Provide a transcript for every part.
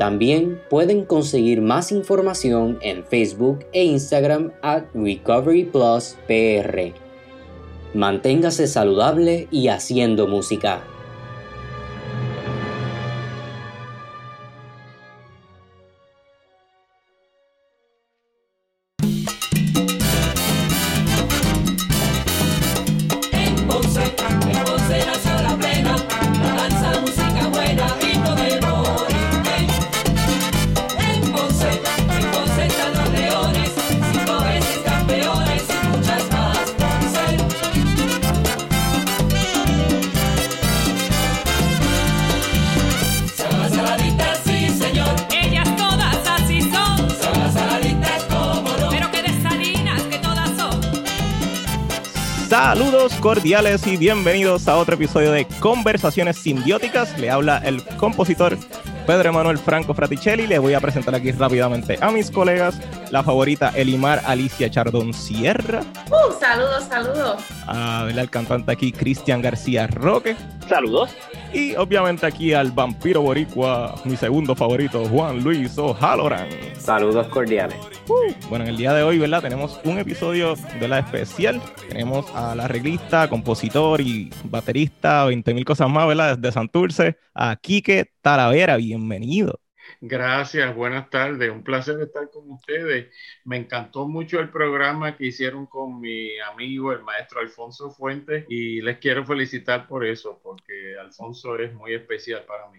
También pueden conseguir más información en Facebook e Instagram at Recovery Plus PR. Manténgase saludable y haciendo música. Cordiales y bienvenidos a otro episodio de Conversaciones Simbióticas. Le habla el compositor Pedro Emanuel Franco Fraticelli. Le voy a presentar aquí rápidamente a mis colegas, la favorita Elimar Alicia Chardón Sierra. Uh, saludos, saludos. A ver, al cantante aquí Cristian García Roque. Saludos. Y obviamente aquí al vampiro boricua, mi segundo favorito, Juan Luis O'Halloran. Saludos cordiales. Uh, bueno, en el día de hoy, ¿verdad? Tenemos un episodio de la especial. Tenemos a la arreglista, compositor y baterista, 20 mil cosas más, ¿verdad? Desde Santurce, a Quique Talavera. Bienvenido. Gracias, buenas tardes. Un placer estar con ustedes. Me encantó mucho el programa que hicieron con mi amigo, el maestro Alfonso Fuentes, y les quiero felicitar por eso, porque Alfonso es muy especial para mí.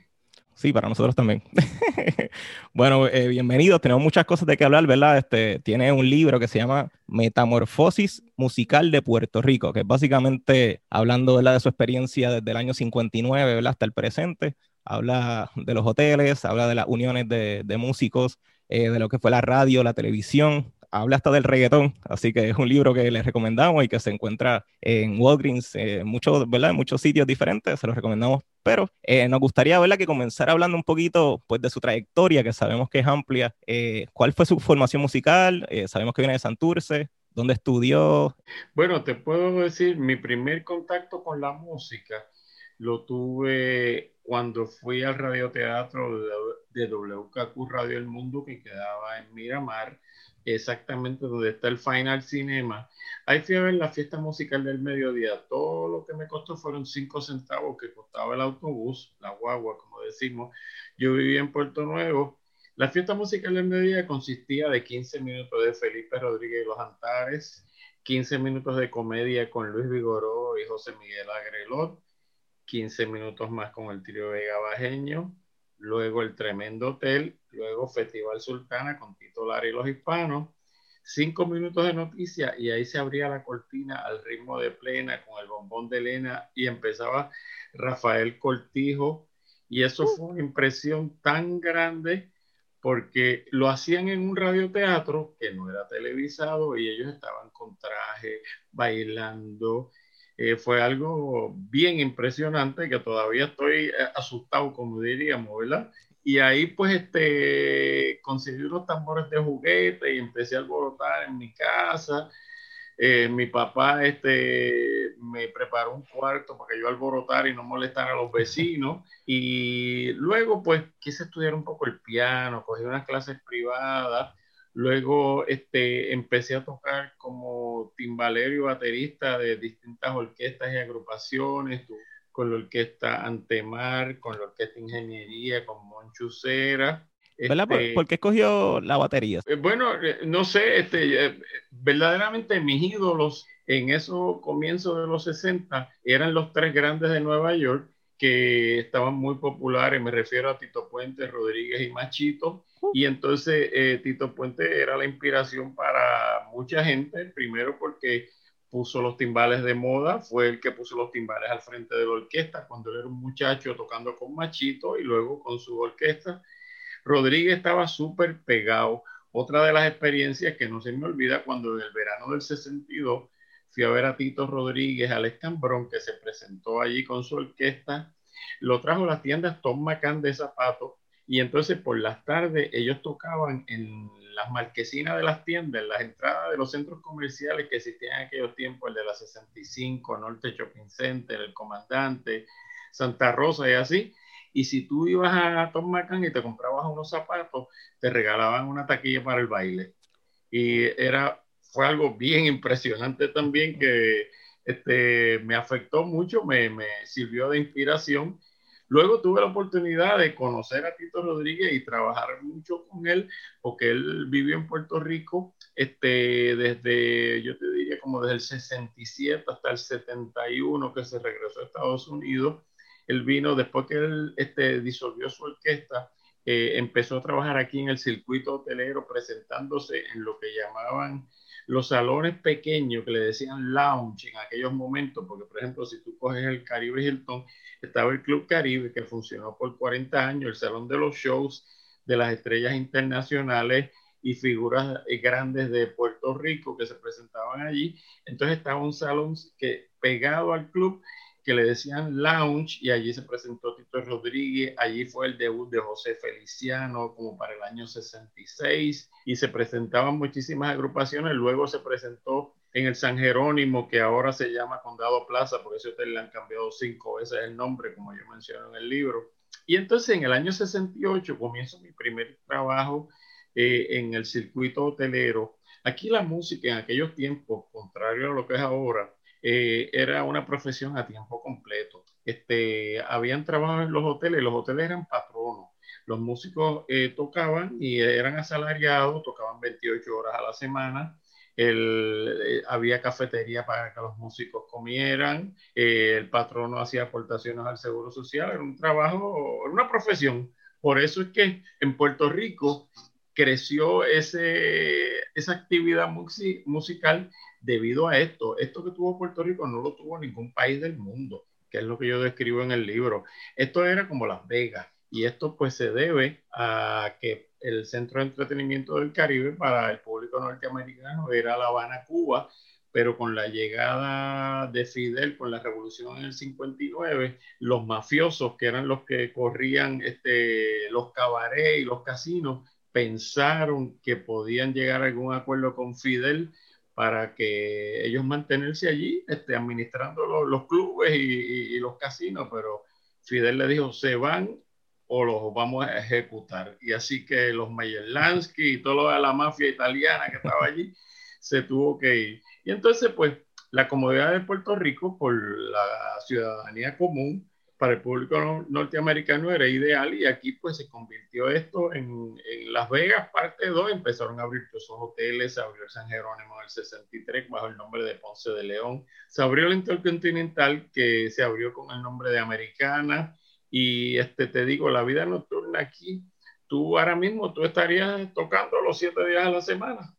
Sí, para nosotros también. bueno, eh, bienvenidos. Tenemos muchas cosas de que hablar, ¿verdad? Este, tiene un libro que se llama Metamorfosis Musical de Puerto Rico, que es básicamente hablando de su experiencia desde el año 59 ¿verdad? hasta el presente. Habla de los hoteles, habla de las uniones de, músicos, eh, de lo que fue la radio, la televisión, habla hasta del reggaetón, así que es un libro que les recomendamos y que se encuentra en Walgreens, en muchos, ¿verdad? Muchos sitios diferentes, se los recomendamos, pero eh, nos gustaría, ¿verdad? Que comenzara hablando un poquito, pues, de su trayectoria, que sabemos que es amplia. Eh, ¿Cuál fue su formación musical? Eh, sabemos que viene de Santurce, ¿dónde estudió? Bueno, te puedo decir, mi primer contacto con la música lo tuve cuando fui al radioteatro de WKQ Radio El Mundo, que quedaba en Miramar, exactamente donde está el Final Cinema. Ahí fui a ver la fiesta musical del mediodía. Todo lo que me costó fueron cinco centavos que costaba el autobús, la guagua, como decimos. Yo vivía en Puerto Nuevo. La fiesta musical del mediodía consistía de 15 minutos de Felipe Rodríguez y los Antares, 15 minutos de comedia con Luis Vigoró y José Miguel Agrelot, 15 minutos más con el trío Vega Bajeño, luego el Tremendo Hotel, luego Festival Sultana con Tito Lara y los Hispanos, cinco minutos de noticia y ahí se abría la cortina al ritmo de plena con el bombón de Elena y empezaba Rafael Cortijo. Y eso fue una impresión tan grande porque lo hacían en un radioteatro que no era televisado y ellos estaban con traje, bailando, eh, fue algo bien impresionante que todavía estoy eh, asustado, como diríamos, ¿verdad? Y ahí pues este, conseguí unos tambores de juguete y empecé a alborotar en mi casa. Eh, mi papá este, me preparó un cuarto para que yo alborotara y no molestara a los vecinos. Y luego, pues, quise estudiar un poco el piano, cogí unas clases privadas. Luego este, empecé a tocar como timbalero y baterista de distintas orquestas y agrupaciones, con la orquesta Antemar, con la orquesta Ingeniería, con Monchucera. ¿Verdad? Este, ¿Por, qué escogió la batería? Eh, bueno, eh, no sé, este, eh, verdaderamente mis ídolos en esos comienzos de los 60 eran los tres grandes de Nueva York que estaban muy populares, me refiero a Tito Puente, Rodríguez y Machito, uh. y entonces Tito Puente era la inspiración para mucha gente, primero porque puso los timbales de moda, fue el que puso los timbales al frente de la orquesta cuando él era un muchacho tocando con Machito y luego con su orquesta. Rodríguez estaba súper pegado. Otra de las experiencias que no se me olvida cuando en el verano del 62 fui a ver a Tito Rodríguez al Escambrón que se presentó allí con su orquesta. Lo trajo a las tiendas Tom McCann de zapatos y entonces por las tardes ellos tocaban en las marquesinas de las tiendas, en las entradas de los centros comerciales que existían en aquellos tiempos, el de la 65, Norte Shopping Center, el Comandante, Santa Rosa y así. Y si tú ibas a Tom McCann y te comprabas unos zapatos, te regalaban una taquilla para el baile. Y era, fue algo bien impresionante también que este, me afectó mucho, me, me sirvió de inspiración. Luego tuve la oportunidad de conocer a Tito Rodríguez y trabajar mucho con él, porque él vivió en Puerto Rico este, desde, yo te diría, como desde el 67 hasta el 71 que se regresó a Estados Unidos él vino después que él este, disolvió su orquesta, eh, empezó a trabajar aquí en el circuito hotelero presentándose en lo que llamaban los salones pequeños que le decían lounge en aquellos momentos, porque por ejemplo si tú coges el Caribe Hilton, estaba el Club Caribe que funcionó por 40 años, el salón de los shows de las estrellas internacionales y figuras grandes de Puerto Rico que se presentaban allí. Entonces estaba un salón que pegado al club que le decían Lounge y allí se presentó Tito Rodríguez, allí fue el debut de José Feliciano como para el año 66 y se presentaban muchísimas agrupaciones, luego se presentó en el San Jerónimo que ahora se llama Condado Plaza, porque ese hotel le han cambiado cinco veces el nombre como yo menciono en el libro. Y entonces en el año 68 comienzo mi primer trabajo eh, en el circuito hotelero. Aquí la música en aquellos tiempos, contrario a lo que es ahora, eh, era una profesión a tiempo completo. Este, habían trabajado en los hoteles, los hoteles eran patronos. Los músicos eh, tocaban y eran asalariados, tocaban 28 horas a la semana. Eh, había cafetería para que los músicos comieran, el patrono hacía aportaciones al seguro social, era un trabajo, era una profesión. Por eso es que en Puerto Rico creció ese, esa actividad musical debido a esto. Esto que tuvo Puerto Rico no lo tuvo ningún país del mundo, que es lo que yo describo en el libro. Esto era como Las Vegas y esto pues se debe a que el centro de entretenimiento del Caribe para el público norteamericano era La Habana, Cuba, pero con la llegada de Fidel, con la revolución en el 59, los mafiosos, que eran los que corrían este, los cabarets y los casinos, pensaron que podían llegar a algún acuerdo con Fidel para que ellos mantenerse allí este, administrando los, clubes y, los casinos, pero Fidel le dijo, se van o los vamos a ejecutar. Y así que los Mayerlansky y de la mafia italiana que estaba allí, se tuvo que ir. Y entonces, pues, la comodidad de Puerto Rico por la ciudadanía común para el público norteamericano era ideal y aquí pues se convirtió esto en, en Las Vegas, parte 2, empezaron a abrir todos esos hoteles, se abrió el San Jerónimo en el 63 bajo el nombre de Ponce de León, se abrió el Intercontinental que se abrió con el nombre de Americana. Y este te digo, la vida nocturna aquí, tú ahora mismo tú estarías tocando los siete días a la semana,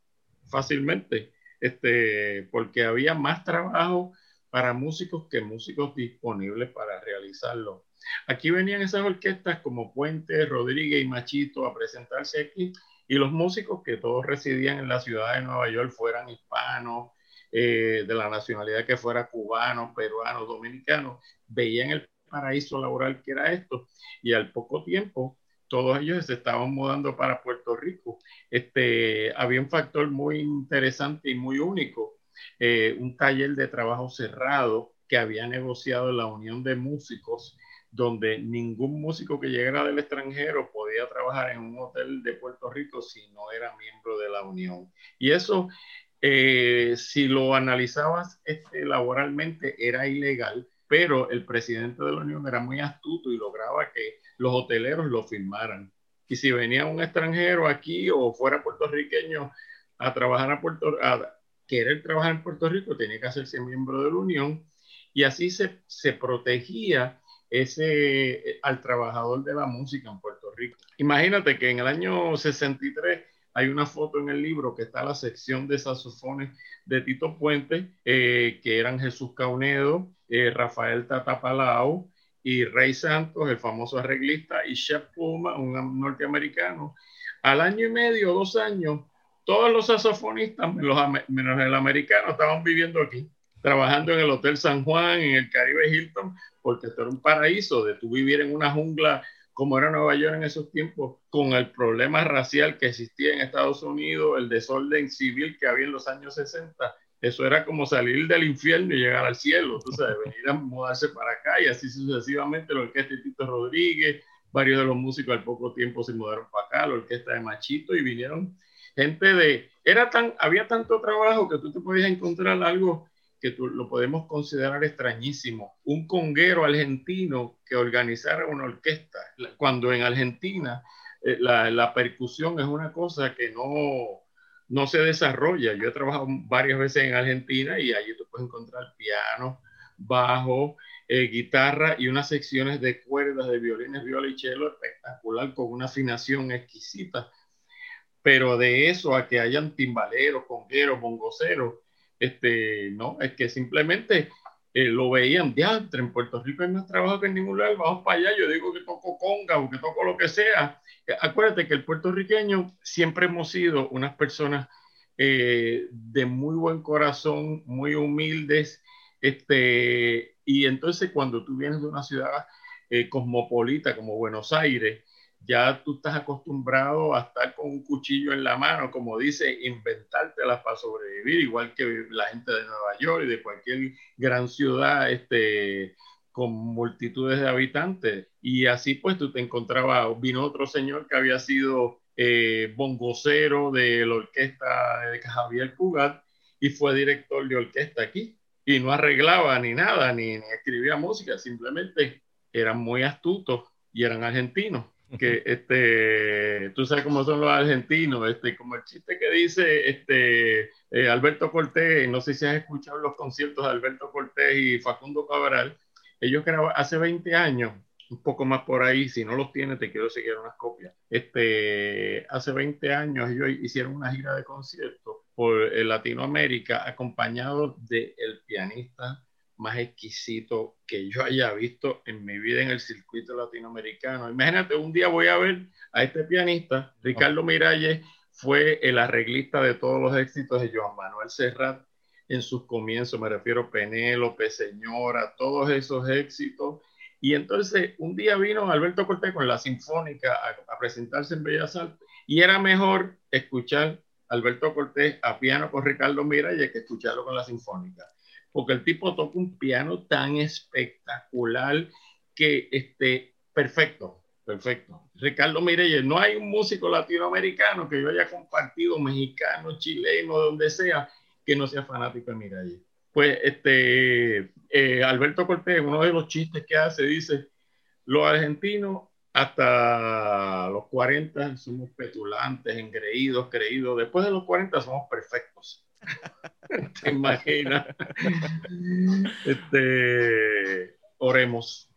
fácilmente, este, porque había más trabajo para músicos que músicos disponibles para realizarlo. Aquí venían esas orquestas como Puente, Rodríguez y Machito a presentarse aquí y los músicos que todos residían en la ciudad de Nueva York fueran hispanos, eh, de la nacionalidad que fuera cubano, peruano, dominicano, veían el paraíso laboral que era esto y al poco tiempo todos ellos se estaban mudando para Puerto Rico. Este, había un factor muy interesante y muy único eh, un taller de trabajo cerrado que había negociado la Unión de Músicos, donde ningún músico que llegara del extranjero podía trabajar en un hotel de Puerto Rico si no era miembro de la Unión. Y eso, eh, si lo analizabas este, laboralmente, era ilegal, pero el presidente de la Unión era muy astuto y lograba que los hoteleros lo firmaran. Y si venía un extranjero aquí o fuera puertorriqueño a trabajar a Puerto a querer trabajar en Puerto Rico, tenía que hacerse miembro de la Unión y así se, se protegía ese, al trabajador de la música en Puerto Rico. Imagínate que en el año 63 hay una foto en el libro que está la sección de saxofones de Tito Puente, eh, que eran Jesús Caunedo, eh, Rafael Tatapalao y Rey Santos, el famoso arreglista, y Shep Puma, un norteamericano. Al año y medio, dos años, todos los saxofonistas, menos el americano, estaban viviendo aquí, trabajando en el Hotel San Juan, en el Caribe Hilton, porque esto era un paraíso de tú vivir en una jungla como era Nueva York en esos tiempos, con el problema racial que existía en Estados Unidos, el desorden civil que había en los años 60. Eso era como salir del infierno y llegar al cielo, tú sabes, venir a mudarse para acá y así sucesivamente. La orquesta de Tito Rodríguez, varios de los músicos al poco tiempo se mudaron para acá, la orquesta de Machito y vinieron gente de, era tan, había tanto trabajo que tú te podías encontrar algo que tú, lo podemos considerar extrañísimo, un conguero argentino que organizara una orquesta, cuando en Argentina eh, la, percusión es una cosa que no, no se desarrolla. Yo he trabajado varias veces en Argentina y allí tú puedes encontrar piano, bajo, eh, guitarra y unas secciones de cuerdas de violines, viola y cello espectacular con una afinación exquisita. Pero de eso a que hayan timbaleros, congueros, bongoceros, este, no, es que simplemente eh, lo veían, diantre, en Puerto Rico hay más trabajo que en ningún lugar, vamos para allá, yo digo que toco conga o que toco lo que sea. Eh, acuérdate que el puertorriqueño siempre hemos sido unas personas eh, de muy buen corazón, muy humildes, este, y entonces cuando tú vienes de una ciudad cosmopolita como Buenos Aires, ya tú estás acostumbrado a estar con un cuchillo en la mano, como dice, inventártelas para sobrevivir, igual que la gente de Nueva York y de cualquier gran ciudad este, con multitudes de habitantes. Y así pues tú te encontrabas, vino otro señor que había sido eh, bongocero de la orquesta de Javier Cugat y fue director de orquesta aquí. Y no arreglaba ni nada, ni, ni escribía música, simplemente eran muy astutos y eran argentinos que este, tú sabes cómo son los argentinos, este, como el chiste que dice este, eh, Alberto Cortés, no sé si has escuchado los conciertos de Alberto Cortés y Facundo Cabral, ellos grabaron hace 20 años, un poco más por ahí, si no los tienes te quiero seguir unas copias, este, hace 20 años ellos hicieron una gira de conciertos por eh, Latinoamérica acompañados del el pianista más exquisito que yo haya visto en mi vida en el circuito latinoamericano. Imagínate, un día voy a ver a este pianista, Ricardo Miralles, fue el arreglista de todos los éxitos de Joan Manuel Serrat en sus comienzos, me refiero a Penélope, Señora, todos esos éxitos. Y entonces un día vino Alberto Cortés con la Sinfónica a, a presentarse en Bellas Artes y era mejor escuchar Alberto Cortés a piano con Ricardo Miralles que escucharlo con la Sinfónica porque el tipo toca un piano tan espectacular que, este, perfecto, perfecto. Ricardo Mireyes, no hay un músico latinoamericano que yo haya compartido, mexicano, chileno, donde sea, que no sea fanático de Mireyes. Pues, este, eh, Alberto Cortés, uno de los chistes que hace, dice, los argentinos hasta los 40 somos petulantes, engreídos, creídos. Después de los 40 somos perfectos. ¿Te imaginas? Este, oremos.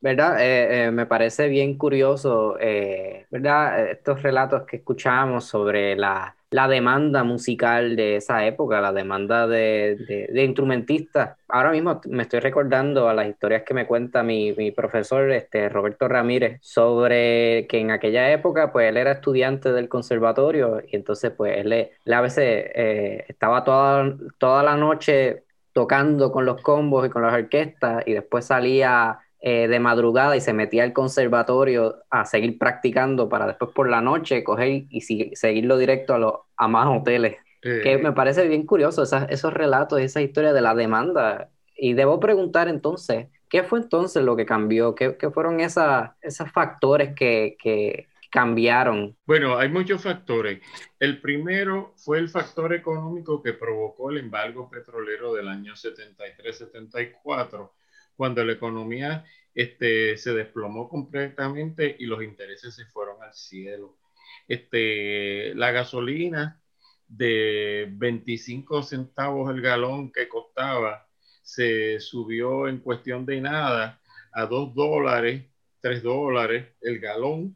¿Verdad? Eh, eh, me parece bien curioso, eh, ¿verdad? Estos relatos que escuchamos sobre la, la, demanda musical de esa época, la demanda de, de, instrumentistas. Ahora mismo me estoy recordando a las historias que me cuenta mi, mi, profesor este, Roberto Ramírez sobre que en aquella época, pues él era estudiante del conservatorio y entonces, pues él, él a veces estaba toda, toda la noche tocando con los combos y con las orquestas y después salía eh, de madrugada y se metía al conservatorio a seguir practicando para después por la noche coger y seguirlo directo a, los, a más hoteles que me parece bien curioso esos relatos, esa historia de la demanda. Y debo preguntar entonces, ¿qué fue entonces lo que cambió? ¿Qué, qué fueron esa, esos factores que, que, cambiaron? Bueno, hay muchos factores. El primero fue el factor económico que provocó el embargo petrolero del año 73-74, cuando la economía este, se desplomó completamente y los intereses se fueron al cielo. Este, la gasolina de 25 centavos el galón que costaba se subió en cuestión de nada a 2 dólares, 3 dólares el galón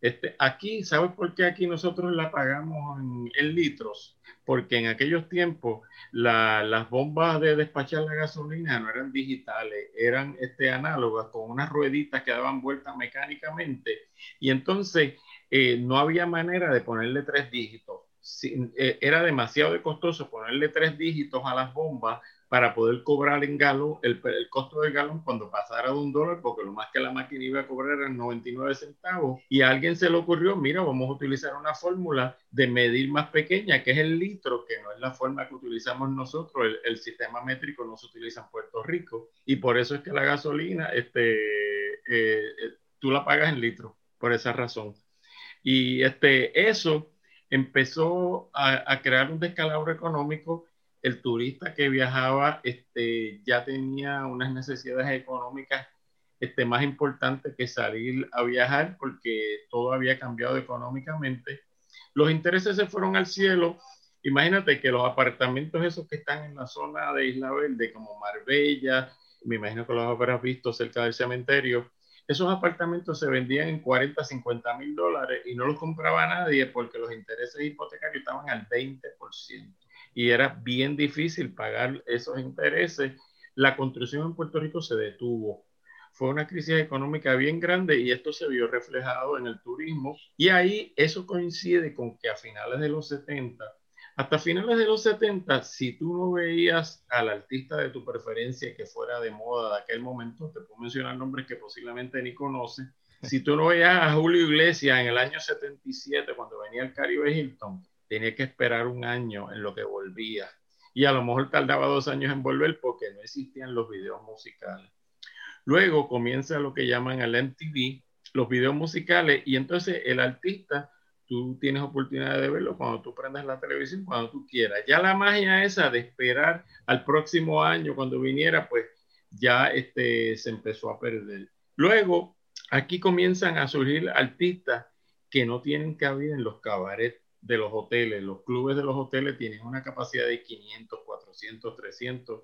este, aquí, ¿sabes por qué aquí nosotros la pagamos en, litros? Porque en aquellos tiempos las bombas de despachar la gasolina no eran digitales, eran este, análogas con unas rueditas que daban vueltas mecánicamente y entonces eh, no había manera de ponerle tres dígitos. Eh, era demasiado costoso ponerle tres dígitos a las bombas para poder cobrar en galón el, costo del galón cuando pasara de un dólar, porque lo más que la máquina iba a cobrar eran 99 centavos. Y a alguien se le ocurrió, mira, vamos a utilizar una fórmula de medir más pequeña, que es el litro, que no es la forma que utilizamos nosotros. El, sistema métrico no se utiliza en Puerto Rico. Y por eso es que la gasolina, este, eh, eh, tú la pagas en litro, por esa razón. Y este, eso empezó a, a crear un descalabro económico el turista que viajaba este, ya tenía unas necesidades económicas este, más importantes que salir a viajar porque todo había cambiado económicamente. Los intereses se fueron al cielo. Imagínate que los apartamentos esos que están en la zona de Isla Verde, como Marbella, me imagino que los habrás visto cerca del cementerio, esos apartamentos se vendían en 40, 50 mil dólares y no los compraba nadie porque los intereses hipotecarios estaban al 20% y era bien difícil pagar esos intereses. La construcción en Puerto Rico se detuvo. Fue una crisis económica bien grande y esto se vio reflejado en el turismo. Y ahí eso coincide con que a finales de los 70, hasta finales de los 70, si tú no veías al artista de tu preferencia que fuera de moda de aquel momento, te puedo mencionar nombres que posiblemente ni conoces, si tú no veías a Julio Iglesias en el año 77 cuando venía el Caribe Hilton, tenía que esperar un año en lo que volvía. Y a lo mejor tardaba dos años en volver porque no existían los videos musicales. Luego comienza lo que llaman el MTV, los videos musicales, y entonces el artista, tú tienes oportunidad de verlo cuando tú prendas la televisión, cuando tú quieras. Ya la magia esa de esperar al próximo año cuando viniera, pues ya este, se empezó a perder. Luego, aquí comienzan a surgir artistas que no tienen cabida en los cabarets de los hoteles. Los clubes de los hoteles tienen una capacidad de 500, 400, 300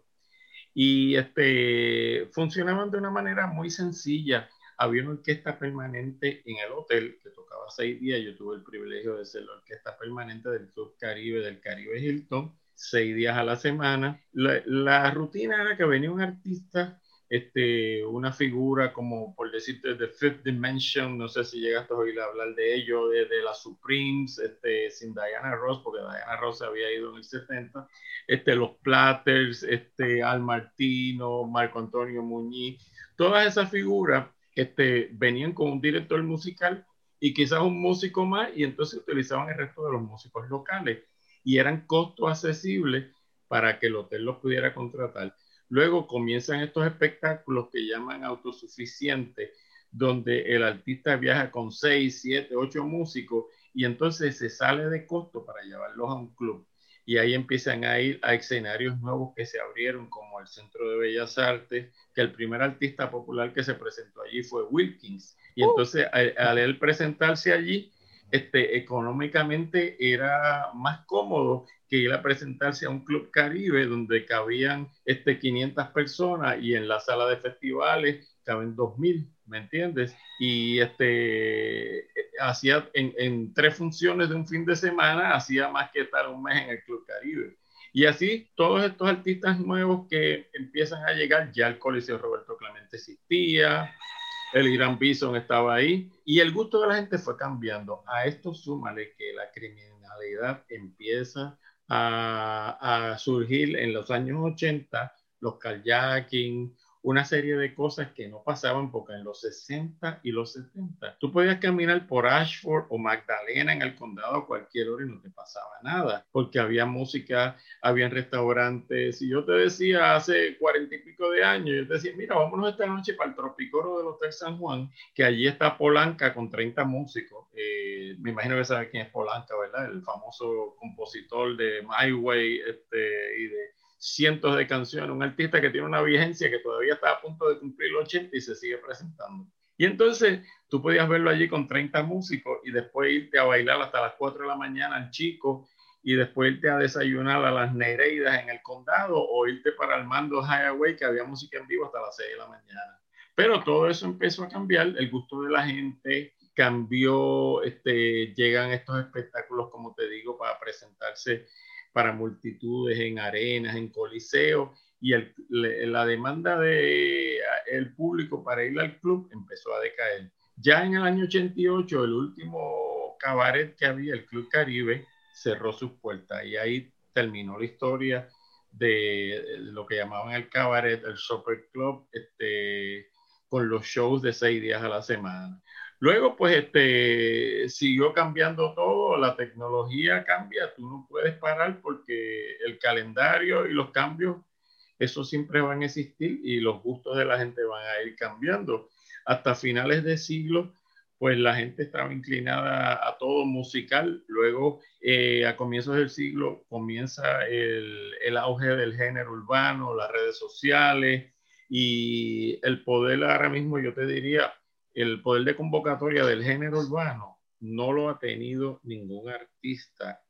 y este, funcionaban de una manera muy sencilla. Había una orquesta permanente en el hotel que tocaba seis días. Yo tuve el privilegio de ser la orquesta permanente del Club Caribe, del Caribe Hilton, seis días a la semana. La, la rutina era que venía un artista este, una figura como, por decirte, The Fifth Dimension, no sé si llegaste a oír hablar de ello, de, de Supremes, este, sin Diana Ross, porque Diana Ross había ido en el 70, este, los Platters, este, Al Martino, Marco Antonio Muñiz, todas esas figuras este, venían con un director musical y quizás un músico más, y entonces utilizaban el resto de los músicos locales, y eran costos accesibles para que el hotel los pudiera contratar. Luego comienzan estos espectáculos que llaman autosuficientes, donde el artista viaja con seis, siete, ocho músicos y entonces se sale de costo para llevarlos a un club. Y ahí empiezan a ir a escenarios nuevos que se abrieron, como el Centro de Bellas Artes, que el primer artista popular que se presentó allí fue Wilkins. Y uh. entonces al, él presentarse allí, este, económicamente era más cómodo que ir a presentarse a un club caribe donde cabían este, 500 personas y en la sala de festivales caben 2000, ¿me entiendes? Y este, hacía en, en, tres funciones de un fin de semana, hacía más que estar un mes en el club caribe. Y así todos estos artistas nuevos que empiezan a llegar, ya el Coliseo Roberto Clemente existía, el Irán Bison estaba ahí y el gusto de la gente fue cambiando. A esto súmale que la criminalidad empieza a, surgir en los años 80, los kayaking, una serie de cosas que no pasaban porque en los 60 y los 70 tú podías caminar por Ashford o Magdalena en el condado a cualquier hora y no te pasaba nada porque había música, había restaurantes y yo te decía hace cuarenta y pico de años, yo te decía, mira, vámonos esta noche para el Tropicoro del Hotel San Juan, que allí está Polanca con 30 músicos. Eh, me imagino que sabes quién es Polanca, ¿verdad? El famoso compositor de My Way este, y de cientos de canciones, un artista que tiene una vigencia que todavía está a punto de cumplir los 80 y se sigue presentando. Y entonces tú podías verlo allí con 30 músicos y después irte a bailar hasta las 4 de la mañana al chico y después irte a desayunar a las Nereidas en el condado o irte para el Mando Highway que había música en vivo hasta las 6 de la mañana. Pero todo eso empezó a cambiar, el gusto de la gente cambió, este, llegan estos espectáculos, como te digo, para presentarse para multitudes en arenas, en coliseos, y la demanda del el público para ir al club empezó a decaer. Ya en el año 88, el último cabaret que había, el Club Caribe, cerró sus puertas y ahí terminó la historia de lo que llamaban el cabaret, el Super Club, este, con los shows de seis días a la semana. Luego, pues, este, siguió cambiando todo, la tecnología cambia, tú no puedes parar porque el calendario y los cambios, eso siempre van a existir y los gustos de la gente van a ir cambiando. Hasta finales de siglo, pues la gente estaba inclinada a todo musical. Luego, eh, a comienzos del siglo, comienza el, el auge del género urbano, las redes sociales y el poder ahora mismo, yo te diría, el poder de convocatoria del género urbano no lo ha tenido ningún artista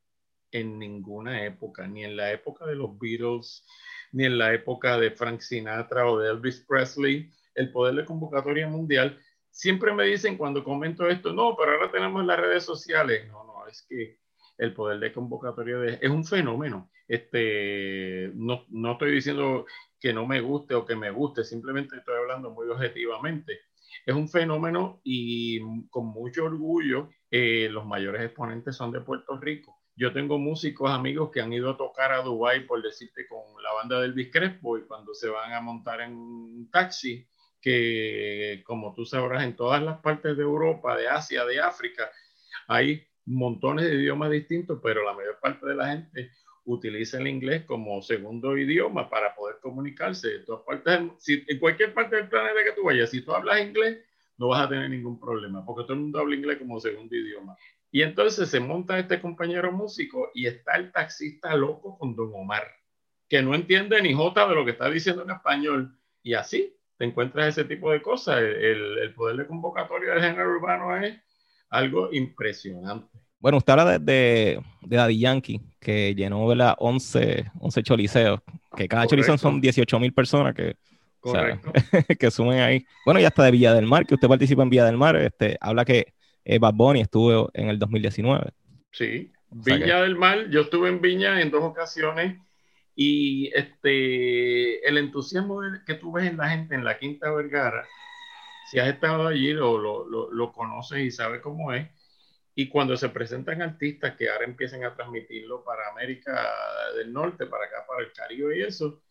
en ninguna época, ni en la época de los Beatles, ni en la época de Frank Sinatra o de Elvis Presley. El poder de convocatoria mundial, siempre me dicen cuando comento esto, no, pero ahora tenemos las redes sociales. No, no, es que el poder de convocatoria es un fenómeno. Este, no, no estoy diciendo que no me guste o que me guste, simplemente estoy hablando muy objetivamente es un fenómeno y con mucho orgullo eh, los mayores exponentes son de Puerto Rico. Yo tengo músicos amigos que han ido a tocar a Dubai por decirte con la banda del Crespo y cuando se van a montar en un taxi que como tú sabrás en todas las partes de Europa, de Asia, de África hay montones de idiomas distintos, pero la mayor parte de la gente utiliza el inglés como segundo idioma para poder comunicarse. En, todas partes, si, en cualquier parte del planeta que tú vayas, si tú hablas inglés, no vas a tener ningún problema, porque todo el mundo habla inglés como segundo idioma. Y entonces se monta este compañero músico y está el taxista loco con Don Omar, que no entiende ni jota de lo que está diciendo en español. Y así te encuentras ese tipo de cosas. El, el poder de convocatoria del género urbano es algo impresionante. Bueno, usted habla de, de, Daddy Yankee, que llenó ¿verdad? 11, 11 choliseos, que cada choliseo son 18 mil personas que, que sumen ahí. Bueno, y hasta de Villa del Mar, que usted participa en Villa del Mar, este, habla que eh, Bad Bunny estuvo en el 2019. Sí, Villa del Mar, yo estuve en Viña en dos ocasiones y este, el entusiasmo que tú ves en la gente en la Quinta Vergara, si has estado allí lo, lo, lo, lo conoces y sabes cómo es, y cuando se presentan artistas que ahora empiezan a transmitirlo para América del Norte, para acá, para el Caribe y eso,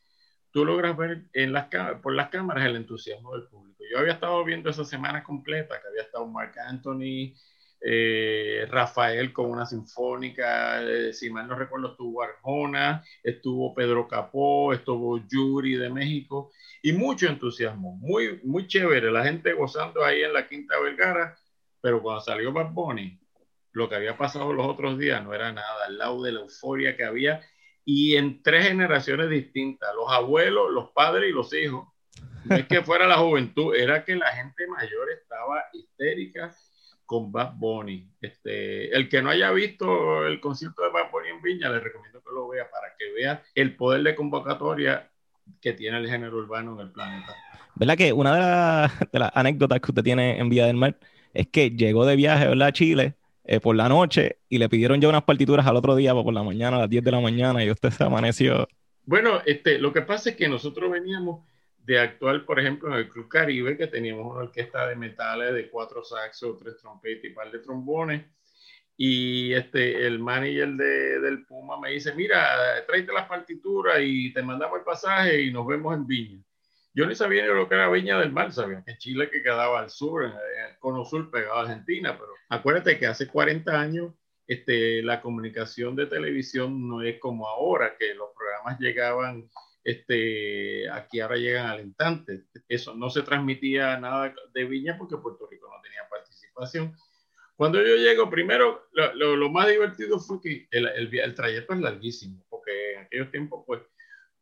tú logras ver en las, por las cámaras el entusiasmo del público. Yo había estado viendo esa semana completa, que había estado Mark Anthony, eh, Rafael con una sinfónica, eh, si mal no recuerdo, estuvo Arjona, estuvo Pedro Capó, estuvo Yuri de México, y mucho entusiasmo, muy, muy chévere, la gente gozando ahí en la Quinta Vergara, pero cuando salió Bad Bunny, lo que había pasado los otros días no era nada, al lado de la euforia que había y en tres generaciones distintas, los abuelos, los padres y los hijos. No es que fuera la juventud, era que la gente mayor estaba histérica con Bad Bunny. Este, el que no haya visto el concierto de Bad Bunny en Viña, le recomiendo que lo vea para que vea el poder de convocatoria que tiene el género urbano en el planeta. ¿Verdad que una de, las anécdotas que usted tiene en Vía del Mar es que llegó de viaje a Chile eh, por la noche y le pidieron ya unas partituras al otro día por la mañana, a las 10 de la mañana, y usted se amaneció. Bueno, este, lo que pasa es que nosotros veníamos de actuar, por ejemplo, en el Club Caribe, que teníamos una orquesta de metales de cuatro saxos, tres trompetas y par de trombones. Y este, el manager de, del Puma me dice, mira, tráete las partituras y te mandamos el pasaje y nos vemos en Viña. Yo ni sabía ni lo que era Viña del Mar, sabía que Chile que quedaba al sur, en el sur pegado a Argentina, pero acuérdate que hace 40 años este, la comunicación de televisión no es como ahora, que los programas llegaban, este, aquí ahora llegan al instante. Eso no se transmitía nada de Viña porque Puerto Rico no tenía participación. Cuando yo llego, primero, lo, más divertido fue que el, el, el, trayecto es larguísimo, porque en aquellos tiempos, pues,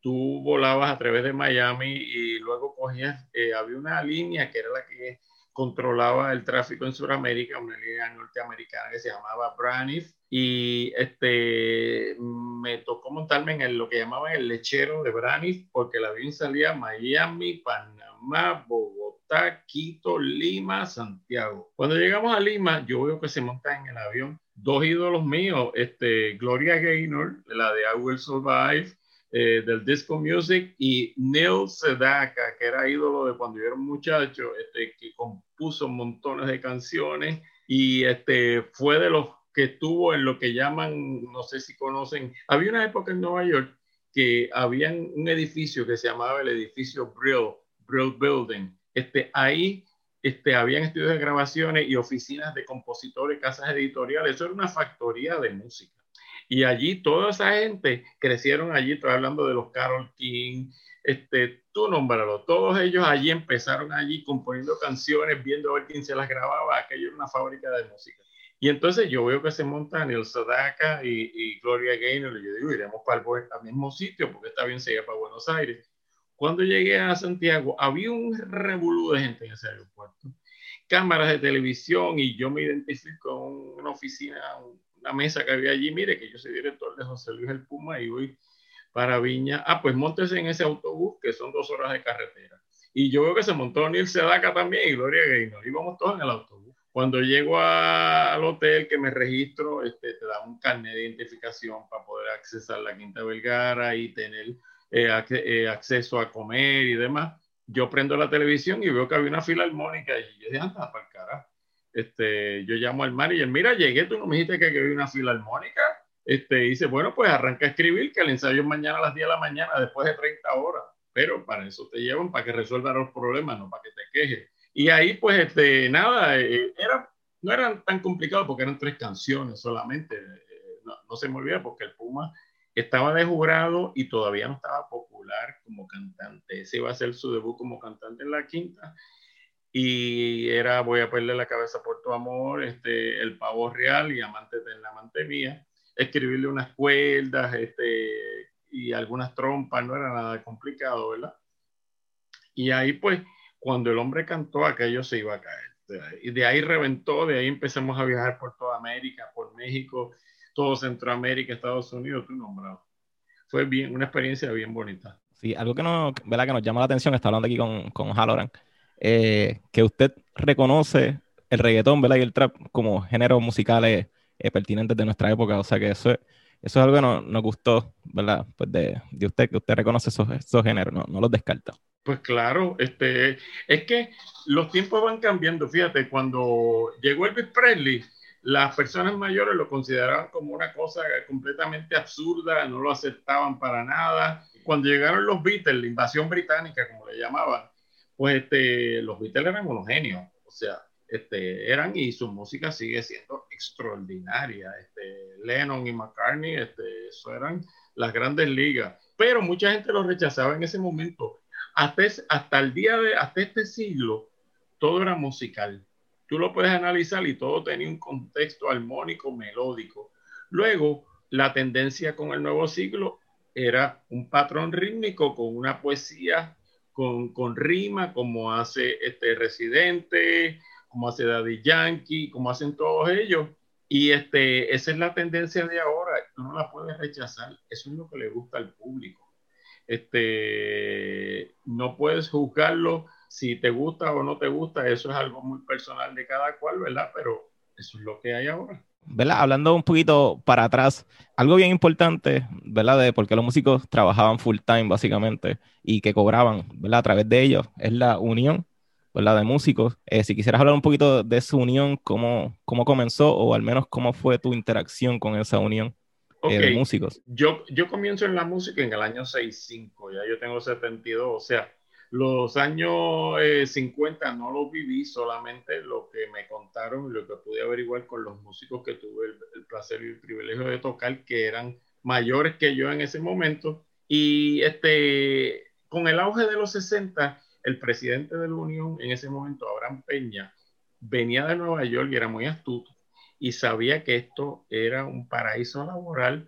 tú volabas a través de Miami y luego cogías, eh, había una línea que era la que controlaba el tráfico en Sudamérica, una línea norteamericana que se llamaba Braniff, y este, me tocó montarme en lo que llamaban el lechero de Braniff, porque el avión salía Miami, Panamá, Bogotá, Quito, Lima, Santiago. Cuando llegamos a Lima, yo veo que se montan en el avión dos ídolos míos, este, Gloria Gaynor, la de I Will Survive, eh, del disco music y Neil Sedaka, que era ídolo de cuando yo era muchacho, este, que compuso montones de canciones y este, fue de los que estuvo en lo que llaman, no sé si conocen, había una época en Nueva York que había un edificio que se llamaba el edificio Brill, Brill Building. Este, ahí este, habían estudios de grabaciones y oficinas de compositores, casas editoriales. Eso era una factoría de música. Y allí toda esa gente crecieron allí, estoy hablando de los Carol King, este, tú nómbralo, todos ellos allí empezaron allí componiendo canciones, viendo a ver quién se las grababa, aquello era una fábrica de música. Y entonces yo veo que se montan el Sadaka y, y, Gloria Gaynor, y yo digo, iremos para el, al mismo sitio, porque está bien se para Buenos Aires. Cuando llegué a Santiago, había un revolú de gente en ese aeropuerto. Cámaras de televisión, y yo me identifico con una oficina, la mesa que había allí, mire que yo soy director de José Luis El Puma y voy para Viña. Ah, pues montese en ese autobús, que son dos horas de carretera. Y yo veo que se montó Neil Sedaka también y Gloria Gaynor. Íbamos todos en el autobús. Cuando llego al hotel que me registro, este, te da un carnet de identificación para poder accesar la Quinta Vergara y tener eh, eh, acceso a comer y demás. Yo prendo la televisión y veo que había una fila armónica y yo dije, anda, para el carajo este, yo llamo al manager, mira, llegué, tú no me dijiste que había una filarmónica. Este, dice, bueno, pues arranca a escribir, que el ensayo es mañana a las 10 de la mañana, después de 30 horas. Pero para eso te llevan, para que resuelvan los problemas, no para que te quejes. Y ahí, pues, este, nada, eh, era, no eran tan complicados porque eran tres canciones solamente. Eh, no, no, se me olvida porque el Puma estaba de jurado y todavía no estaba popular como cantante. Ese iba a ser su debut como cantante en la quinta y era Voy a perder la cabeza por tu amor, este, El pavo real y Amante de la amante mía. Escribirle unas cuerdas este, y algunas trompas, no era nada complicado, ¿verdad? Y ahí pues, cuando el hombre cantó, aquello se iba a caer. Y de ahí reventó, de ahí empezamos a viajar por toda América, por México, todo Centroamérica, Estados Unidos, tú nombrado. Fue bien, una experiencia bien bonita. Sí, algo que, no, ¿verdad? que nos llama la atención, está hablando aquí con, con Haloran, eh, que usted reconoce el reggaetón ¿verdad? y el trap como géneros musicales eh, pertinentes de nuestra época. O sea que eso, eso es algo que nos, gustó, ¿verdad? Pues de, de, usted, que usted reconoce esos, esos géneros, no, no, los descarta. Pues claro, este, es que los tiempos van cambiando. Fíjate, cuando llegó Elvis Presley, las personas mayores lo consideraban como una cosa completamente absurda, no lo aceptaban para nada. Cuando llegaron los Beatles, la invasión británica, como le llamaban, pues este, los Beatles eran unos genios, o sea, este, eran y su música sigue siendo extraordinaria. Este, Lennon y McCartney, este, eso eran las grandes ligas, pero mucha gente lo rechazaba en ese momento. Hasta, hasta el día de, hasta este siglo, todo era musical. Tú lo puedes analizar y todo tenía un contexto armónico, melódico. Luego, la tendencia con el nuevo siglo era un patrón rítmico con una poesía con, con rima, como hace este Residente, como hace Daddy Yankee, como hacen todos ellos. Y este, esa es la tendencia de ahora, tú no la puedes rechazar, eso es lo que le gusta al público. Este, no puedes juzgarlo si te gusta o no te gusta, eso es algo muy personal de cada cual, ¿verdad? Pero eso es lo que hay ahora. ¿Verdad? Hablando un poquito para atrás, algo bien importante, ¿verdad? De por qué los músicos trabajaban full time, básicamente, y que cobraban, ¿verdad? A través de ellos, es la unión, ¿verdad? De músicos. Eh, si quisieras hablar un poquito de su unión, ¿cómo, cómo comenzó o al menos cómo fue tu interacción con esa unión eh, de músicos? Yo, yo comienzo en la música en el año 65, ya yo tengo 72, o sea, Los años 50 eh, no los viví, solamente lo que me contaron lo que pude averiguar con los músicos que tuve el, placer y el privilegio de tocar, que eran mayores que yo en ese momento. Y este, con el auge de los 60, el presidente de la Unión en ese momento, Abraham Peña, venía de Nueva York y era muy astuto y sabía que esto era un paraíso laboral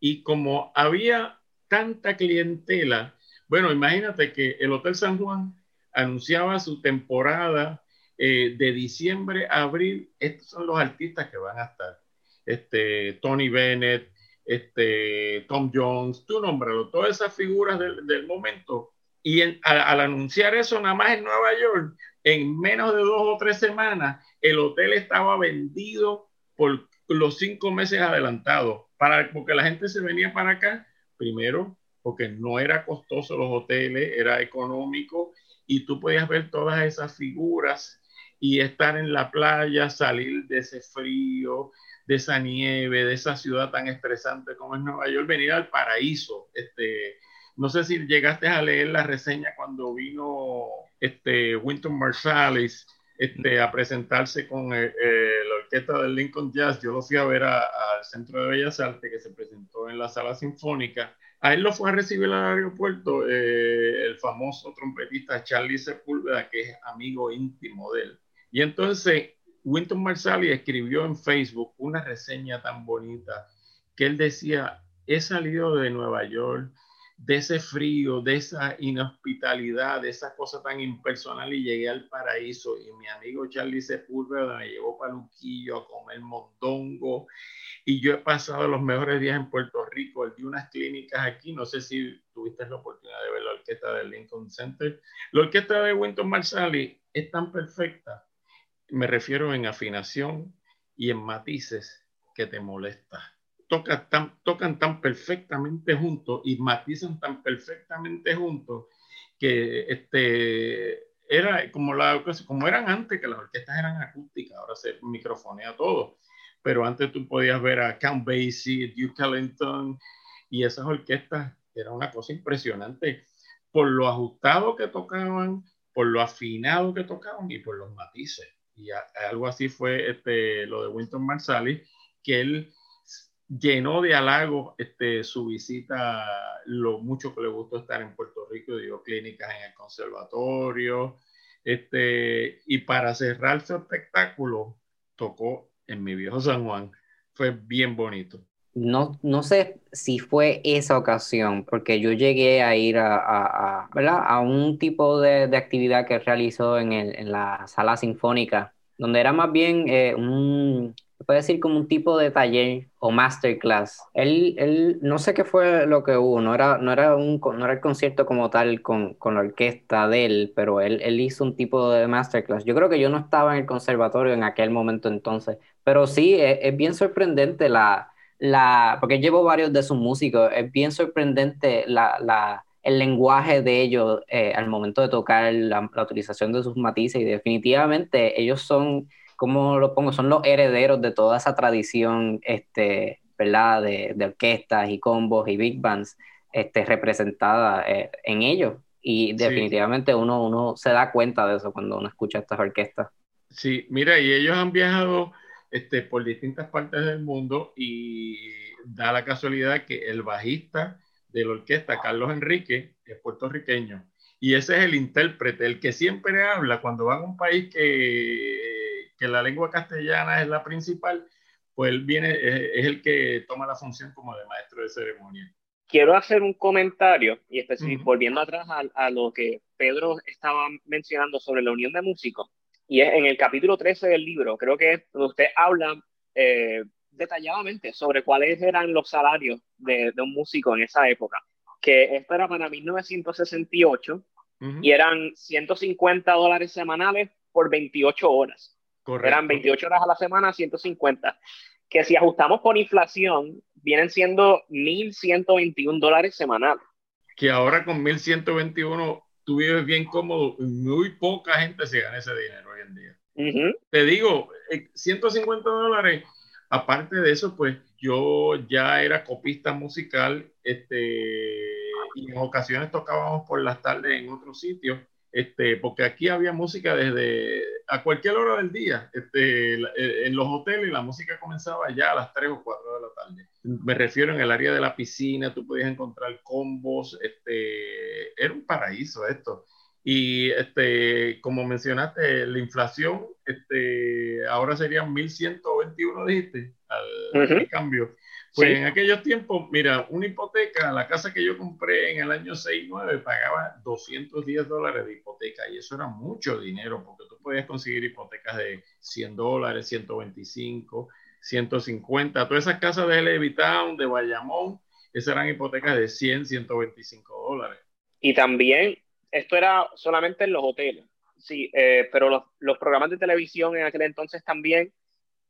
y como había tanta clientela, bueno, imagínate que el Hotel San Juan anunciaba su temporada eh, de diciembre a abril, estos son los artistas que van a estar, este, Tony Bennett, este, Tom Jones, tú nómbralo, todas esas figuras del, momento. Y al, al, anunciar eso nada más en Nueva York, en menos de dos o tres semanas, el hotel estaba vendido por los cinco meses adelantados, para, porque la gente se venía para acá, primero, porque no era costoso los hoteles, era económico, y tú podías ver todas esas figuras y estar en la playa, salir de ese frío, de esa nieve, de esa ciudad tan estresante como es Nueva York, venir al paraíso. Este, no sé si llegaste a leer la reseña cuando vino este, Winton Marsalis este, a presentarse con eh, eh, la orquesta del Lincoln Jazz. Yo lo fui a ver al Centro de Bellas Artes que se presentó en la sala sinfónica. A él lo fue a recibir al aeropuerto eh, el famoso trompetista Charlie Sepúlveda, que es amigo íntimo de él. Y entonces Winton Marsalis escribió en Facebook una reseña tan bonita que él decía, he salido de Nueva York, de ese frío, de esa inhospitalidad, de esa cosa tan impersonal y llegué al paraíso y mi amigo Charlie Sepúlveda me llevó para Luquillo a comer mondongo y yo he pasado los mejores días en Puerto Rico, él dio unas clínicas aquí, no sé si tuviste la oportunidad de ver la orquesta del Lincoln Center. La orquesta de Winton Marsalis es tan perfecta, me refiero en afinación y en matices que te molesta tocan tan, tocan tan perfectamente juntos y matizan tan perfectamente juntos que este, era como, la, como eran antes, que las orquestas eran acústicas, ahora se microfonea todo. Pero antes tú podías ver a Count Basie, Duke Ellington, y esas orquestas era una cosa impresionante por lo ajustado que tocaban, por lo afinado que tocaban y por los matices. Y algo así fue este, lo de Winton Marsalis, que él llenó de halagos este, su visita, lo mucho que le gustó estar en Puerto Rico, dio clínicas en el conservatorio, este, y para cerrar su espectáculo tocó en mi viejo San Juan. Fue bien bonito. No, no sé si fue esa ocasión, porque yo llegué a ir a, a, a, un tipo de, de, actividad que realizó en, el, en la sala sinfónica, donde era más bien eh, un, puede decir como un tipo de taller o masterclass. Él, él, no sé qué fue lo que hubo, no era, no era, un, no era el concierto como tal con, con la orquesta de él, pero él, él hizo un tipo de masterclass. Yo creo que yo no estaba en el conservatorio en aquel momento entonces, pero sí, es, es bien sorprendente la, la, porque llevo varios de sus músicos, es bien sorprendente la, la el lenguaje de ellos eh, al momento de tocar la, la utilización de sus matices y definitivamente ellos son ¿cómo lo pongo? Son los herederos de toda esa tradición, este, ¿verdad? De, de orquestas y combos y big bands este, representada eh, en ellos. Y definitivamente uno, uno se da cuenta de eso cuando uno escucha estas orquestas. Sí, mira, y ellos han viajado este, por distintas partes del mundo y da la casualidad que el bajista de la orquesta, Carlos Enrique, es puertorriqueño. Y ese es el intérprete, el que siempre habla cuando va a un país que que la lengua castellana es la principal, pues él viene, es, el que toma la función como de maestro de ceremonia. Quiero hacer un comentario, y específico, volviendo atrás a, lo que Pedro estaba mencionando sobre la unión de músicos, y es en el capítulo 13 del libro, creo que es donde usted habla eh, detalladamente sobre cuáles eran los salarios de, de, un músico en esa época, que esto era para 1968 y eran 150 dólares semanales por 28 horas. Eran 28 horas a la semana, 150. Que si ajustamos por inflación, vienen siendo 1.121 dólares semanales. Que ahora con 1.121 tú vives bien cómodo. Muy poca gente se gana ese dinero hoy en día. Te digo, 150 eh, dólares. Aparte de eso, pues yo ya era copista musical, este, y en ocasiones tocábamos por las tardes en otros sitios este, porque aquí había música desde a cualquier hora del día. Este, eh, en los hoteles la música comenzaba ya a las 3 o 4 de la tarde. Me refiero en el área de la piscina, tú podías encontrar combos, este, era un paraíso esto. Y este, como mencionaste, la inflación, este, ahora serían 1121, dijiste, al cambio. Pues en aquellos tiempos, mira, una hipoteca, la casa que yo compré en el año 6-9 pagaba 210 dólares de hipoteca y eso era mucho dinero porque tú podías conseguir hipotecas de 100 dólares, 125, 150. Todas esas casas de Levittown, de Bayamón, esas eran hipotecas de 100, 125 dólares. Y también, esto era solamente en los hoteles, sí, eh, pero los, programas de televisión en aquel entonces también,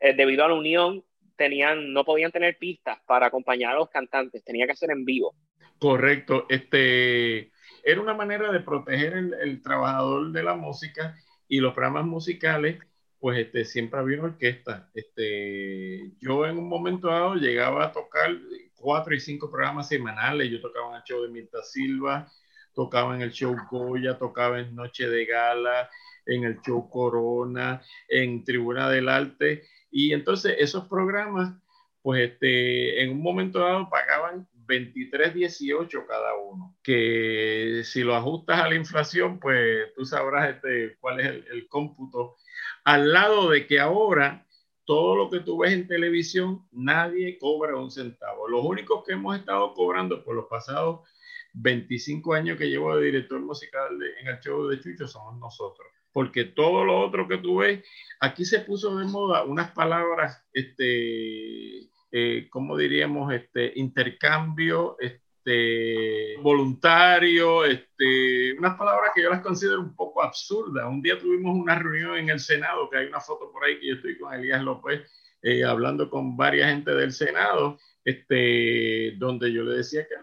eh, debido a la unión tenían, no podían tener pistas para acompañar a los cantantes, tenía que ser en vivo. Correcto, este era una manera de proteger el, trabajador de la música y los programas musicales, pues este, siempre había una orquesta. Este, yo en un momento dado llegaba a tocar cuatro y cinco programas semanales, yo tocaba el show de Mirta Silva, tocaba en el show Goya, tocaba en Noche de Gala, en el show Corona, en Tribuna del Arte, y entonces esos programas, pues este, en un momento dado pagaban 23.18 cada uno, que si lo ajustas a la inflación, pues tú sabrás este, cuál es el, el cómputo. Al lado de que ahora todo lo que tú ves en televisión, nadie cobra un centavo. Los únicos que hemos estado cobrando por los pasados 25 años que llevo de director musical en el show de Chucho somos nosotros porque todo lo otro que tú ves, aquí se puso de moda unas palabras, este, eh, ¿cómo diríamos? Este, intercambio, este, voluntario, este, unas palabras que yo las considero un poco absurdas. Un día tuvimos una reunión en el Senado, que hay una foto por ahí que yo estoy con Elías López eh, hablando con varias gente del Senado, este, donde yo le decía que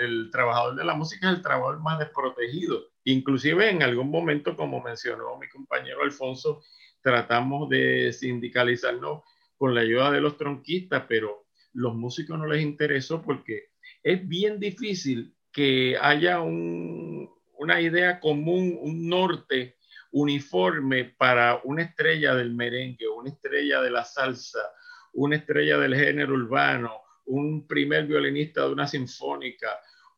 el, trabajador de la música es el trabajador más desprotegido. Inclusive en algún momento, como mencionó mi compañero Alfonso, tratamos de sindicalizarnos con la ayuda de los tronquistas, pero los músicos no les interesó porque es bien difícil que haya una idea común, un norte uniforme para una estrella del merengue, una estrella de la salsa, una estrella del género urbano, un primer violinista de una sinfónica,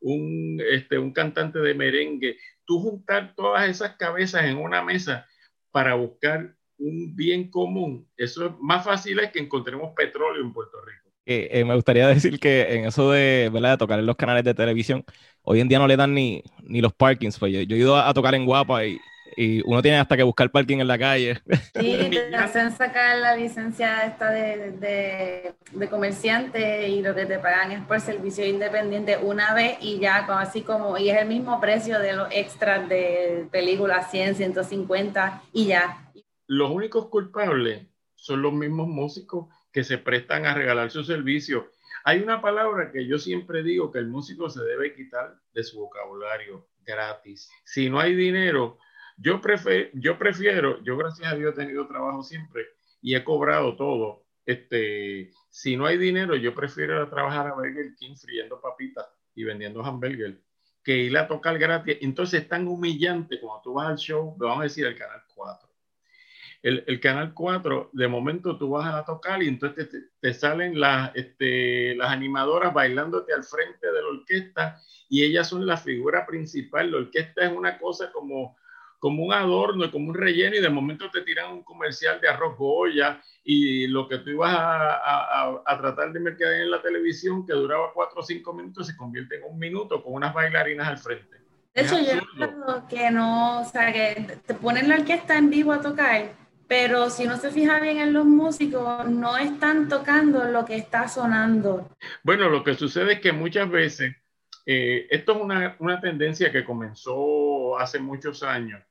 un, este, un cantante de merengue, tú juntar todas esas cabezas en una mesa para buscar un bien común, eso es más fácil es que encontremos petróleo en Puerto Rico. Eh, eh, me gustaría decir que en eso de, ¿verdad? de tocar en los canales de televisión, hoy en día no le dan ni, ni los parkings. Pues yo, yo he ido a, tocar en Guapa y y uno tiene hasta que buscar parking en la calle. Sí, te hacen sacar la licencia esta de, de, de, comerciante y lo que te pagan es por servicio independiente una vez y ya, así como, y es el mismo precio de los extras de películas 100, 150 y ya. Los únicos culpables son los mismos músicos que se prestan a regalar su servicio. Hay una palabra que yo siempre digo que el músico se debe quitar de su vocabulario, gratis. Si no hay dinero, yo, prefiero, yo prefiero, yo gracias a Dios he tenido trabajo siempre y he cobrado todo. Este, si no hay dinero, yo prefiero trabajar a Burger King friendo papitas y vendiendo hamburgues que ir a tocar gratis. Entonces es tan humillante cuando tú vas al show, vamos a decir al canal 4. El, el, canal 4, de momento tú vas a tocar y entonces te, te salen las, este, las animadoras bailándote al frente de la orquesta y ellas son la figura principal. La orquesta es una cosa como como un adorno, como un relleno, y de momento te tiran un comercial de arroz Goya y lo que tú ibas a, a, tratar de mercadear en la televisión, que duraba cuatro o cinco minutos, se convierte en un minuto con unas bailarinas al frente. De hecho, yo creo que no, o sea, que te ponen la orquesta en vivo a tocar, pero si no se fija bien en los músicos, no están tocando lo que está sonando. Bueno, lo que sucede es que muchas veces, eh, esto es una, una tendencia que comenzó hace muchos años,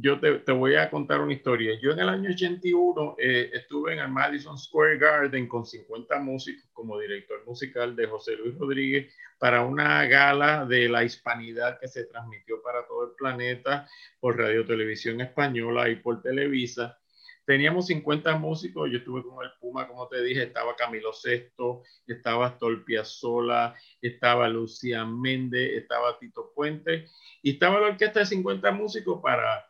yo te, te, voy a contar una historia. Yo en el año 81 eh, estuve en el Madison Square Garden con 50 músicos como director musical de José Luis Rodríguez para una gala de la hispanidad que se transmitió para todo el planeta por Radio Televisión Española y por Televisa. teníamos 50 músicos, yo estuve con el Puma, como te dije, estaba Camilo Sesto, estaba Astor Piazzolla, estaba Lucía Méndez, estaba Tito Puente, y estaba la orquesta de 50 músicos para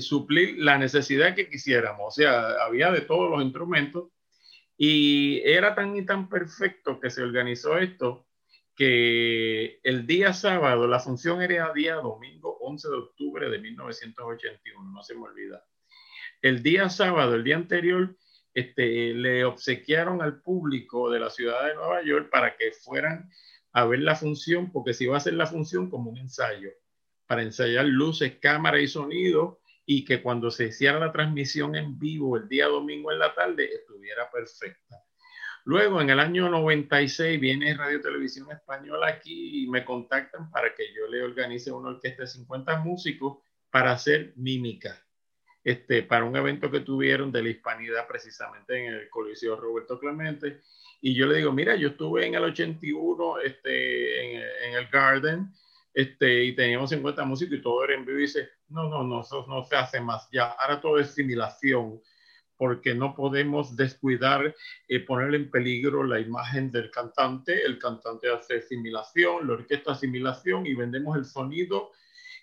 suplir la necesidad que quisiéramos. O sea, había de todos los instrumentos, y era tan y tan perfecto que se organizó esto, que el día sábado, la función era día domingo 11 de octubre de 1981, no se me olvida el día sábado, el día anterior, este, le obsequiaron al público de la ciudad de Nueva York para que fueran a ver la función, porque se iba a hacer la función como un ensayo, para ensayar luces, cámara y sonido, y que cuando se hiciera la transmisión en vivo el día domingo en la tarde estuviera perfecta. Luego, en el año 96, viene Radio Televisión Española aquí y me contactan para que yo le organice una orquesta de 50 músicos para hacer mímica este, para un evento que tuvieron de la hispanidad precisamente en el Coliseo Roberto Clemente. Y yo le digo, mira, yo estuve en el 81 este, en, en el Garden este, y teníamos 50 músicos y todo era en vivo. Y dice, no, no, no, eso no se hace más ya. Ahora todo es similación porque no podemos descuidar eh, poner en peligro la imagen del cantante. El cantante hace similación, la orquesta asimilación y vendemos el sonido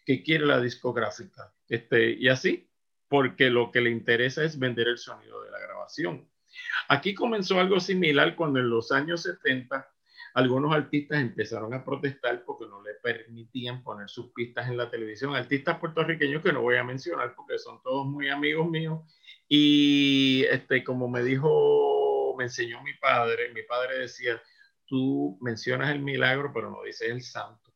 que quiere la discográfica. Este, y así, porque lo que le interesa es vender el sonido de la grabación. Aquí comenzó algo similar cuando en los años 70 algunos artistas empezaron a protestar porque no le permitían poner sus pistas en la televisión. Artistas puertorriqueños que no voy a mencionar porque son todos muy amigos míos. Y este, como me dijo, me enseñó mi padre, mi padre decía, tú mencionas el milagro, pero no dices el santo.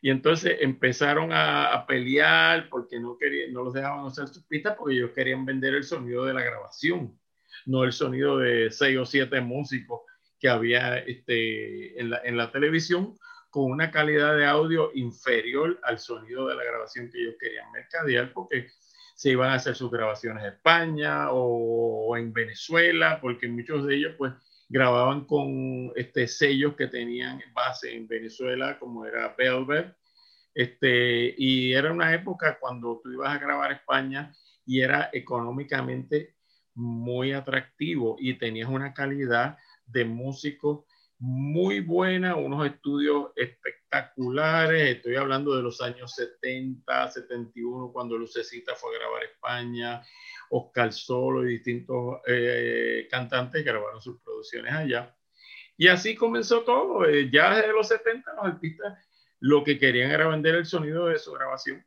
Y entonces empezaron a, pelear porque no, querían, no los dejaban usar sus pistas porque ellos querían vender el sonido de la grabación, no el sonido de seis o siete músicos que había este, en, la, en la televisión con una calidad de audio inferior al sonido de la grabación que ellos querían mercadear porque se iban a hacer sus grabaciones en España o, en Venezuela, porque muchos de ellos pues grababan con este, sellos que tenían base en Venezuela, como era Velvet. Este, y era una época cuando tú ibas a grabar España y era económicamente muy atractivo y tenías una calidad de músicos muy buena, unos estudios espectaculares. Estoy hablando de los años 70, 71, cuando Lucecita fue a grabar España, Oscar Solo y distintos eh, cantantes grabaron sus producciones allá. Y así comenzó todo. Eh, ya desde los 70 los artistas lo que querían era vender el sonido de su grabación.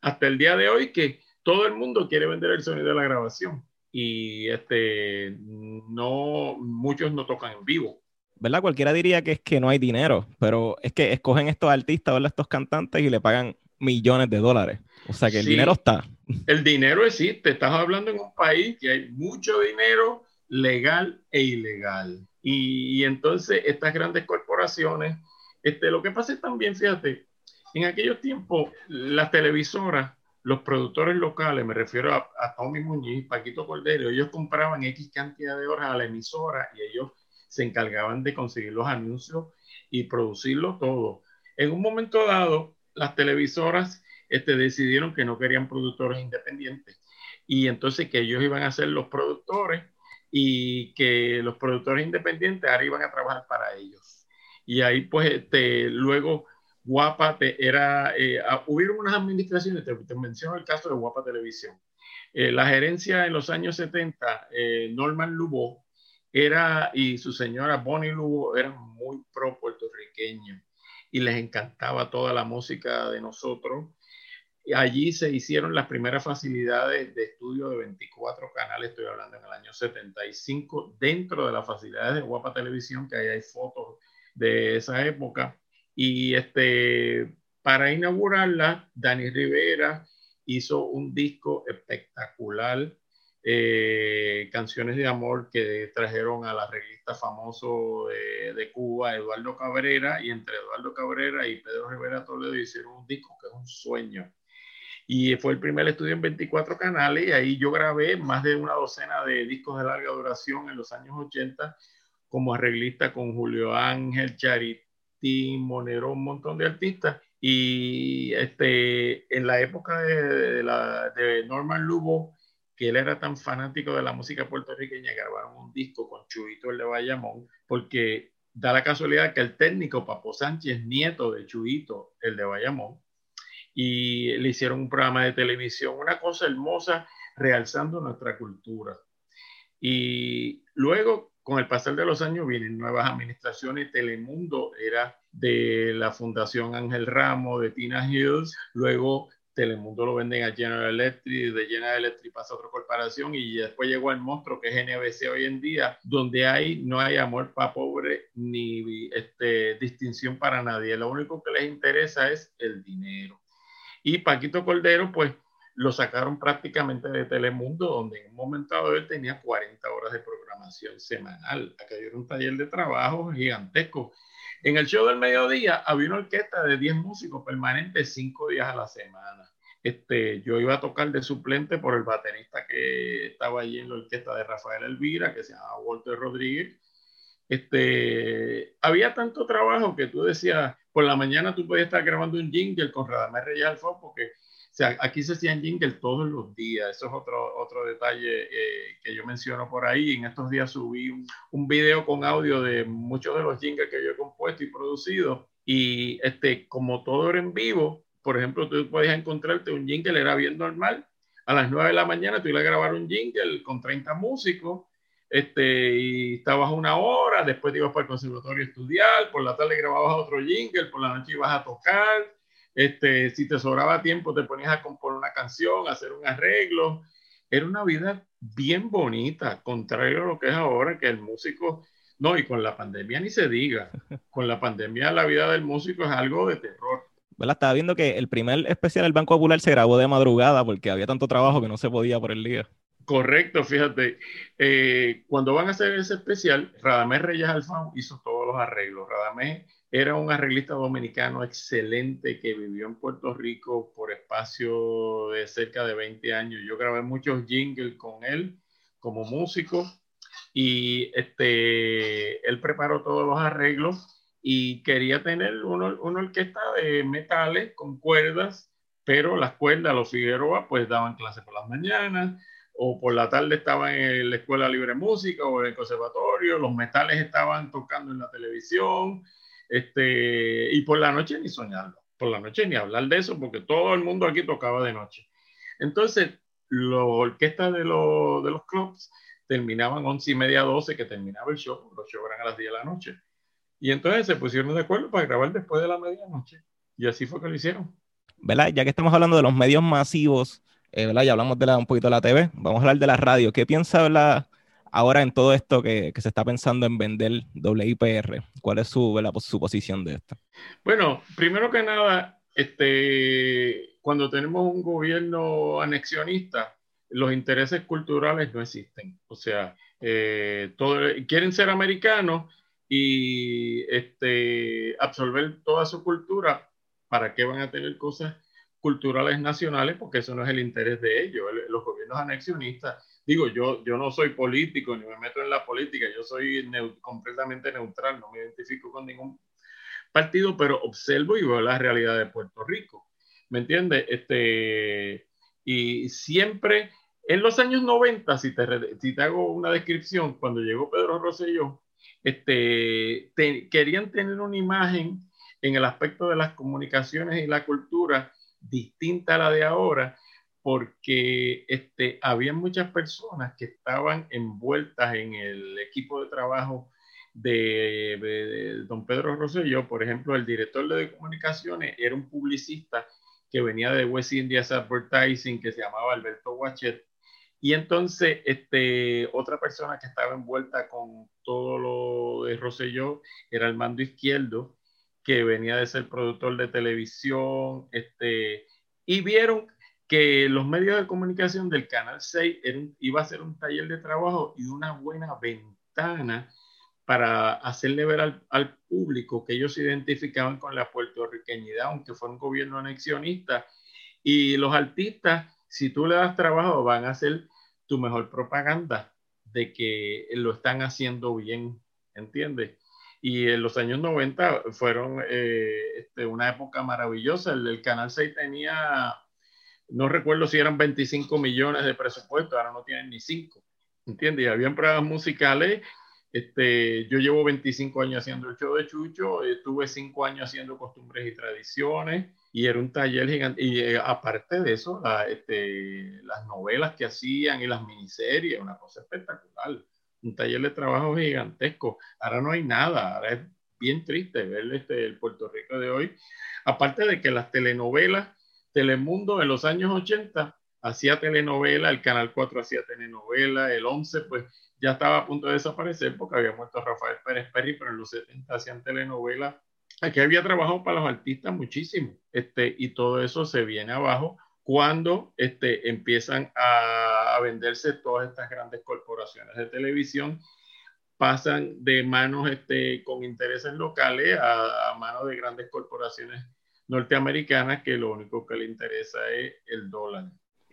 Hasta el día de hoy que todo el mundo quiere vender el sonido de la grabación. Y este, no, muchos no tocan en vivo ¿verdad? Cualquiera diría que es que no hay dinero, pero es que escogen estos artistas, ¿verdad? Estos cantantes y le pagan millones de dólares. O sea que el dinero está. El dinero existe. Estás hablando en un país que hay mucho dinero legal e ilegal. Y, entonces estas grandes corporaciones, este, lo que pasa es también, fíjate, en aquellos tiempos las televisoras, los productores locales, me refiero a, Tommy Muñiz, Paquito Cordero, ellos compraban X cantidad de horas a la emisora y ellos se encargaban de conseguir los anuncios y producirlo todo. En un momento dado, las televisoras este, decidieron que no querían productores independientes y entonces que ellos iban a ser los productores y que los productores independientes ahora iban a trabajar para ellos. Y ahí pues este, luego Guapa te, era, eh, ah, hubieron unas administraciones, te, menciono el caso de Guapa Televisión. Eh, la gerencia en los años 70, eh, Norman Lubo, era, y su señora Bonnie Lugo eran muy pro puertorriqueños y les encantaba toda la música de nosotros. Y allí se hicieron las primeras facilidades de estudio de 24 canales, estoy hablando en el año 75, dentro de las facilidades de Guapa Televisión, que ahí hay fotos de esa época. Y este, para inaugurarla, Dani Rivera hizo un disco espectacular eh, canciones de amor que trajeron a la revista famoso de, Cuba, Eduardo Cabrera, y entre Eduardo Cabrera y Pedro Rivera Toledo hicieron un disco que es un sueño. Y fue el primer estudio en 24 canales, y ahí yo grabé más de una docena de discos de larga duración en los años 80, como arreglista con Julio Ángel, Monero, un montón de artistas. Y este, en la época de, de, de Norman Lugo, que él era tan fanático de la música puertorriqueña que grabaron un disco con Chuito el de Bayamón, porque da la casualidad que el técnico Papo Sánchez, nieto de Chuito el de Bayamón, y le hicieron un programa de televisión, una cosa hermosa, realzando nuestra cultura. Y luego, con el pasar de los años, vienen nuevas administraciones. Telemundo era de la Fundación Ángel Ramos, de Tina Hills. Luego Telemundo lo venden a General Electric, de General Electric pasa a otra corporación y después llegó el monstruo que es NBC hoy en día, donde hay, no hay amor para pobre ni este, distinción para nadie. Lo único que les interesa es el dinero. Y Paquito Cordero, pues lo sacaron prácticamente de Telemundo, donde en un momento dado él tenía 40 horas de programación semanal. Acá era un taller de trabajo gigantesco. En el show del mediodía había una orquesta de 10 músicos permanentes 5 días a la semana. Este, yo iba a tocar de suplente por el baterista que estaba allí en la orquesta de Rafael Elvira, que se llama Walter Rodríguez. Este, había tanto trabajo que tú decías, por la mañana tú podías estar grabando un jingle con Radamés Reyes Alfón, porque sea, aquí se hacían jingle todos los días. Eso es otro, otro detalle eh, que yo menciono por ahí. En estos días subí un, un, video con audio de muchos de los jingles que yo he compuesto y producido. Y este, como todo era en vivo, por ejemplo, tú podías encontrarte un jingle, era bien normal. A las 9 de la mañana tú ibas a grabar un jingle con 30 músicos. Este, y estabas una hora, después te ibas para el conservatorio a estudiar, por la tarde grababas otro jingle, por la noche ibas a tocar, este, si te sobraba tiempo, te ponías a componer una canción, a hacer un arreglo. Era una vida bien bonita, contrario a lo que es ahora, que el músico, no, y con la pandemia ni se diga, con la pandemia la vida del músico es algo de terror. ¿Verdad? Estaba viendo que el primer especial del Banco Popular se grabó de madrugada porque había tanto trabajo que no se podía por el día. Correcto, fíjate. Eh, cuando van a hacer ese especial, Radamés Reyes Alfán hizo todos los arreglos. Radamés era un arreglista dominicano excelente que vivió en Puerto Rico por espacio de cerca de 20 años. Yo grabé muchos jingles con él como músico y este, él preparó todos los arreglos y quería tener una, orquesta de metales con cuerdas, pero las cuerdas, los Figueroa, pues daban clases por las mañanas o por la tarde estaban en la Escuela Libre Música o en el conservatorio, los metales estaban tocando en la televisión este, y por la noche ni soñarlo, por la noche ni hablar de eso, porque todo el mundo aquí tocaba de noche. Entonces, las orquestas de, de los clubs terminaban once y media, 12, que terminaba el show, los shows eran a las 10 de la noche. Y entonces se pusieron de acuerdo para grabar después de la medianoche. Y así fue que lo hicieron. ¿Verdad? Ya que estamos hablando de los medios masivos, eh, ¿verdad? Ya hablamos de la, un poquito de la TV, vamos a hablar de la radio. ¿Qué piensa, ¿verdad? Ahora en todo esto que, se está pensando en vender WIPR, ¿cuál es su, su posición de esto? Bueno, primero que nada, este, cuando tenemos un gobierno anexionista, los intereses culturales no existen. O sea, eh, quieren ser americanos y este, absorber toda su cultura. ¿Para qué van a tener cosas culturales nacionales? Porque eso no es el interés de ellos. Los gobiernos anexionistas digo, yo, yo no soy político ni me meto en la política, yo soy completamente neutral, no me identifico con ningún partido, pero observo y veo la realidad de Puerto Rico. ¿Me entiendes? Este, y siempre, en los años 90, si te, si te hago una descripción, cuando llegó Pedro Rosselló, este, querían tener una imagen en el aspecto de las comunicaciones y la cultura distinta a la de ahora, porque este, había muchas personas que estaban envueltas en el equipo de trabajo de, don Pedro Rosselló. Por ejemplo, el director de comunicaciones era un publicista que venía de West Indies Advertising que se llamaba Alberto Wachet. Y entonces, este, otra persona que estaba envuelta con todo lo de Rosselló era el mando izquierdo, que venía de ser productor de televisión, este, y vieron que los medios de comunicación del Canal 6 iba a ser un taller de trabajo y una buena ventana para hacerle ver al, público que ellos se identificaban con la puertorriqueñidad, aunque fue un gobierno anexionista. Y los artistas, si tú le das trabajo, van a hacer tu mejor propaganda de que lo están haciendo bien, ¿entiendes? Y en los años 90 fueron eh, este, una época maravillosa. El, el Canal 6 tenía no recuerdo si eran 25 millones de presupuesto, ahora no tienen ni 5, ¿entiendes? Y habían programas musicales, este, yo llevo 25 años haciendo el show de Chucho, estuve 5 años haciendo costumbres y tradiciones, y era un taller gigante, y eh, aparte de eso, este, las novelas que hacían y las miniseries, una cosa espectacular, un taller de trabajo gigantesco, ahora no hay nada, ahora es bien triste ver este, el Puerto Rico de hoy, aparte de que las telenovelas, Telemundo en los años 80 hacía telenovela, el Canal 4 hacía telenovela, el 11 pues ya estaba a punto de desaparecer porque había muerto Rafael Pérez Perry, pero en los 70 hacían telenovela. Aquí había trabajado para los artistas muchísimo, este, y todo eso se viene abajo cuando este, empiezan a, venderse todas estas grandes corporaciones de televisión, pasan de manos este, con intereses locales a, a manos de grandes corporaciones norteamericanas que lo único que le interesa es el dólar.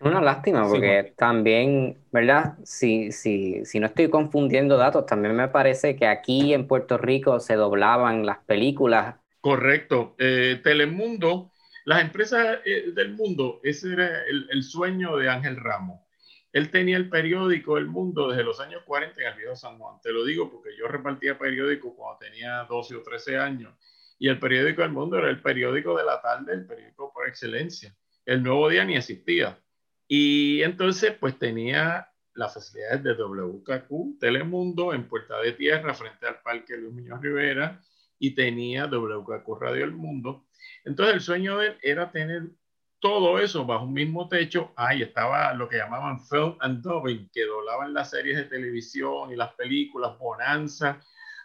Una lástima, porque también, ¿verdad? Si, si, si no estoy confundiendo datos, también me parece que aquí en Puerto Rico se doblaban las películas. Correcto. Eh, Telemundo, las empresas eh, del mundo, ese era el, el, sueño de Ángel Ramos. Él tenía el periódico El Mundo desde los años 40 en el Viejo San Juan. Te lo digo porque yo repartía periódicos cuando tenía 12 o 13 años. Y el periódico El Mundo era el periódico de la tarde, el periódico por excelencia. El Nuevo Día ni existía y entonces, pues tenía las facilidades de WKQ, Telemundo, en Puerta de Tierra, frente al Parque Luis Muñoz Rivera, y tenía WKQ Radio El Mundo. Entonces, el sueño de él era tener todo eso bajo un mismo techo. Ahí estaba lo que llamaban film and dubbing, que doblaban las series de televisión y las películas, Bonanza.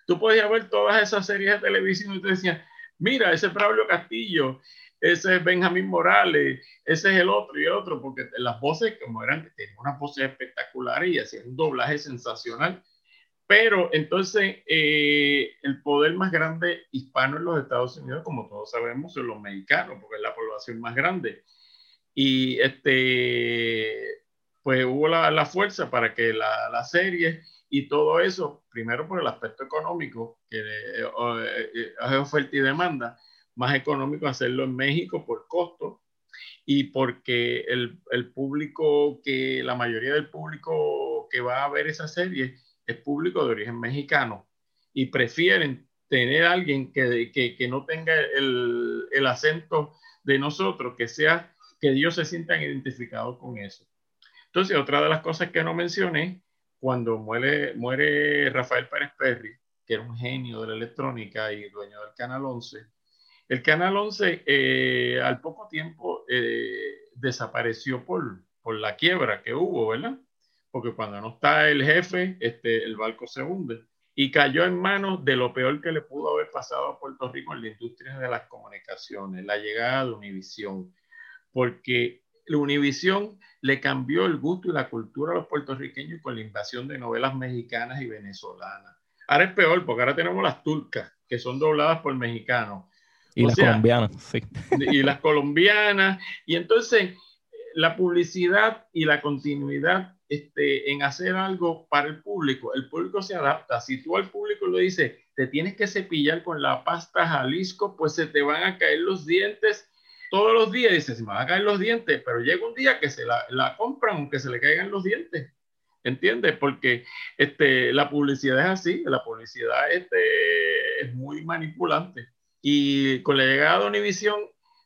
Tú podías ver todas esas series de televisión y te decías, mira, ese Braulio Castillo ese es Benjamín Morales, ese es el otro y el otro, porque las voces, como eran, tenían unas voces espectaculares y hacían un doblaje sensacional. Pero entonces eh, el poder más grande hispano en los Estados Unidos, como todos sabemos, son los mexicanos, porque es la población más grande. Y este, pues hubo la, la fuerza para que la, la, serie y todo eso, primero por el aspecto económico, que eh, eh, es oferta y demanda, más económico hacerlo en México por costo y porque el, el, público que, la mayoría del público que va a ver esa serie es público de origen mexicano y prefieren tener a alguien que, que, que no tenga el, el, acento de nosotros, que sea, que ellos se sientan identificados con eso. Entonces, otra de las cosas que no mencioné, cuando muere, muere Rafael Pérez Perry, que era un genio de la electrónica y dueño del Canal 11, el Canal 11 eh, al poco tiempo eh, desapareció por, por la quiebra que hubo, ¿verdad? Porque cuando no está el jefe, este, el barco se hunde. Y cayó en manos de lo peor que le pudo haber pasado a Puerto Rico en la industria de las comunicaciones, la llegada de Univisión. Porque Univisión le cambió el gusto y la cultura a los puertorriqueños con la invasión de novelas mexicanas y venezolanas. Ahora es peor, porque ahora tenemos las turcas, que son dobladas por mexicanos y las colombianas, sí. Y las colombianas. Y entonces, la publicidad y la continuidad este, en hacer algo para el público, el público se adapta. Si tú al público le dices, te tienes que cepillar con la pasta Jalisco, pues se te van a caer los dientes todos los días. Dices, se me van a caer los dientes, pero llega un día que se la, la compran aunque se le caigan los dientes. ¿Entiendes? Porque este, la publicidad es así, la publicidad este, es muy manipulante. Y con la llegada de Univision,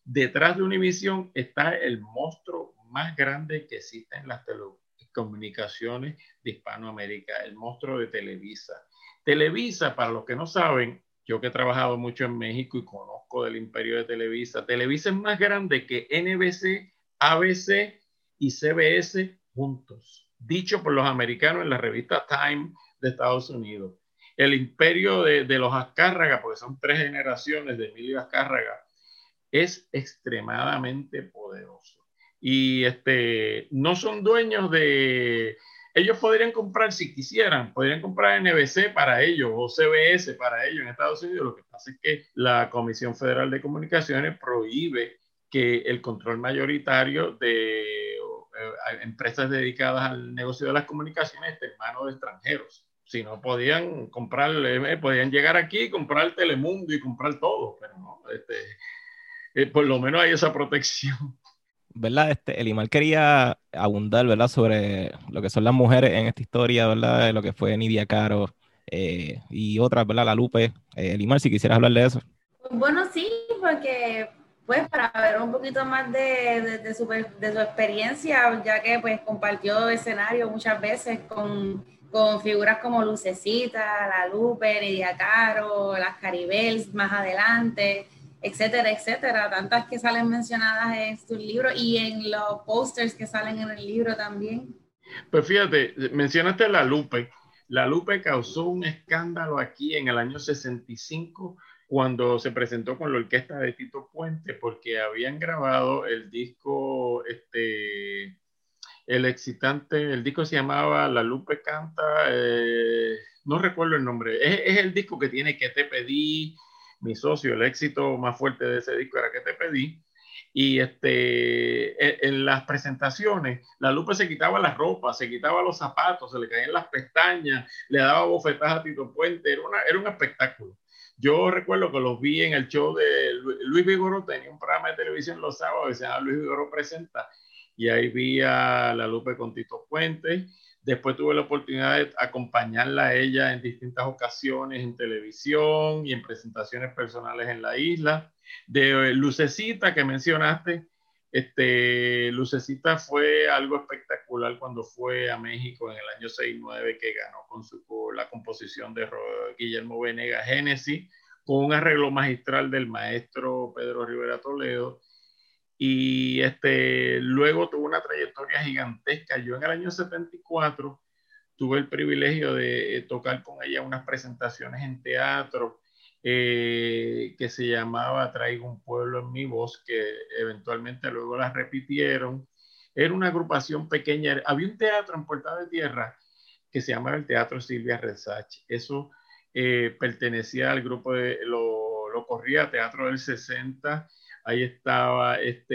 detrás de Univision está el monstruo más grande que existe en las telecomunicaciones de Hispanoamérica, el monstruo de Televisa. Televisa, para los que no saben, yo que he trabajado mucho en México y conozco del imperio de Televisa, Televisa es más grande que NBC, ABC y CBS juntos, dicho por los americanos en la revista Time de Estados Unidos el imperio de, los Azcárraga, porque son tres generaciones de Emilio Azcárraga, es extremadamente poderoso. Y este, no son dueños de... Ellos podrían comprar, si quisieran, podrían comprar NBC para ellos o CBS para ellos en Estados Unidos. Lo que pasa es que la Comisión Federal de Comunicaciones prohíbe que el control mayoritario de eh, empresas dedicadas al negocio de las comunicaciones esté en manos de extranjeros si no podían comprar, eh, podían llegar aquí, comprar Telemundo y comprar todo, pero no, este, eh, por lo menos hay esa protección. ¿Verdad? Este, Elimar quería abundar, ¿verdad? Sobre lo que son las mujeres en esta historia, ¿verdad? Lo que fue Nidia Caro eh, y otras, ¿verdad? La Lupe. Eh, Elimar, si quisieras hablar de eso. Bueno, sí, porque pues para ver un poquito más de, de, su, de su experiencia, ya que pues compartió escenario muchas veces con, con figuras como Lucecita, La Lupe, Nidia Caro, las Caribels más adelante etcétera, etcétera, tantas que salen mencionadas en tu libro y en los posters que salen en el libro también. Pues fíjate, mencionaste La Lupe. La Lupe causó un escándalo aquí en el año 65 cuando se presentó con la orquesta de Tito Puente porque habían grabado el disco, este, el excitante, el disco se llamaba La Lupe Canta, eh, no recuerdo el nombre, es, es, el disco que tiene que te pedí, mi socio, el éxito más fuerte de ese disco era que te pedí. Y este, en, las presentaciones, la Lupe se quitaba la ropa, se quitaba los zapatos, se le caían las pestañas, le daba bofetadas a Tito Puente, era, una, era un espectáculo. Yo recuerdo que los vi en el show de Luis Vigoro, tenía un programa de televisión los sábados que Luis Vigoro Presenta, y ahí vi a la Lupe con Tito Puente Después tuve la oportunidad de acompañarla a ella en distintas ocasiones en televisión y en presentaciones personales en la isla. De eh, Lucecita que mencionaste, este, Lucecita fue algo espectacular cuando fue a México en el año 69 que ganó con su, la composición de Guillermo Venegas Génesis con un arreglo magistral del maestro Pedro Rivera Toledo y este, luego tuvo una trayectoria gigantesca. Yo en el año 74 tuve el privilegio de eh, tocar con ella unas presentaciones en teatro eh, que se llamaba Traigo un pueblo en mi voz, que eventualmente luego las repitieron. Era una agrupación pequeña. Había un teatro en Puerta de Tierra que se llamaba el Teatro Silvia Resach. Eso eh, pertenecía al grupo de, lo, lo corría Teatro del 60 ahí estaba este,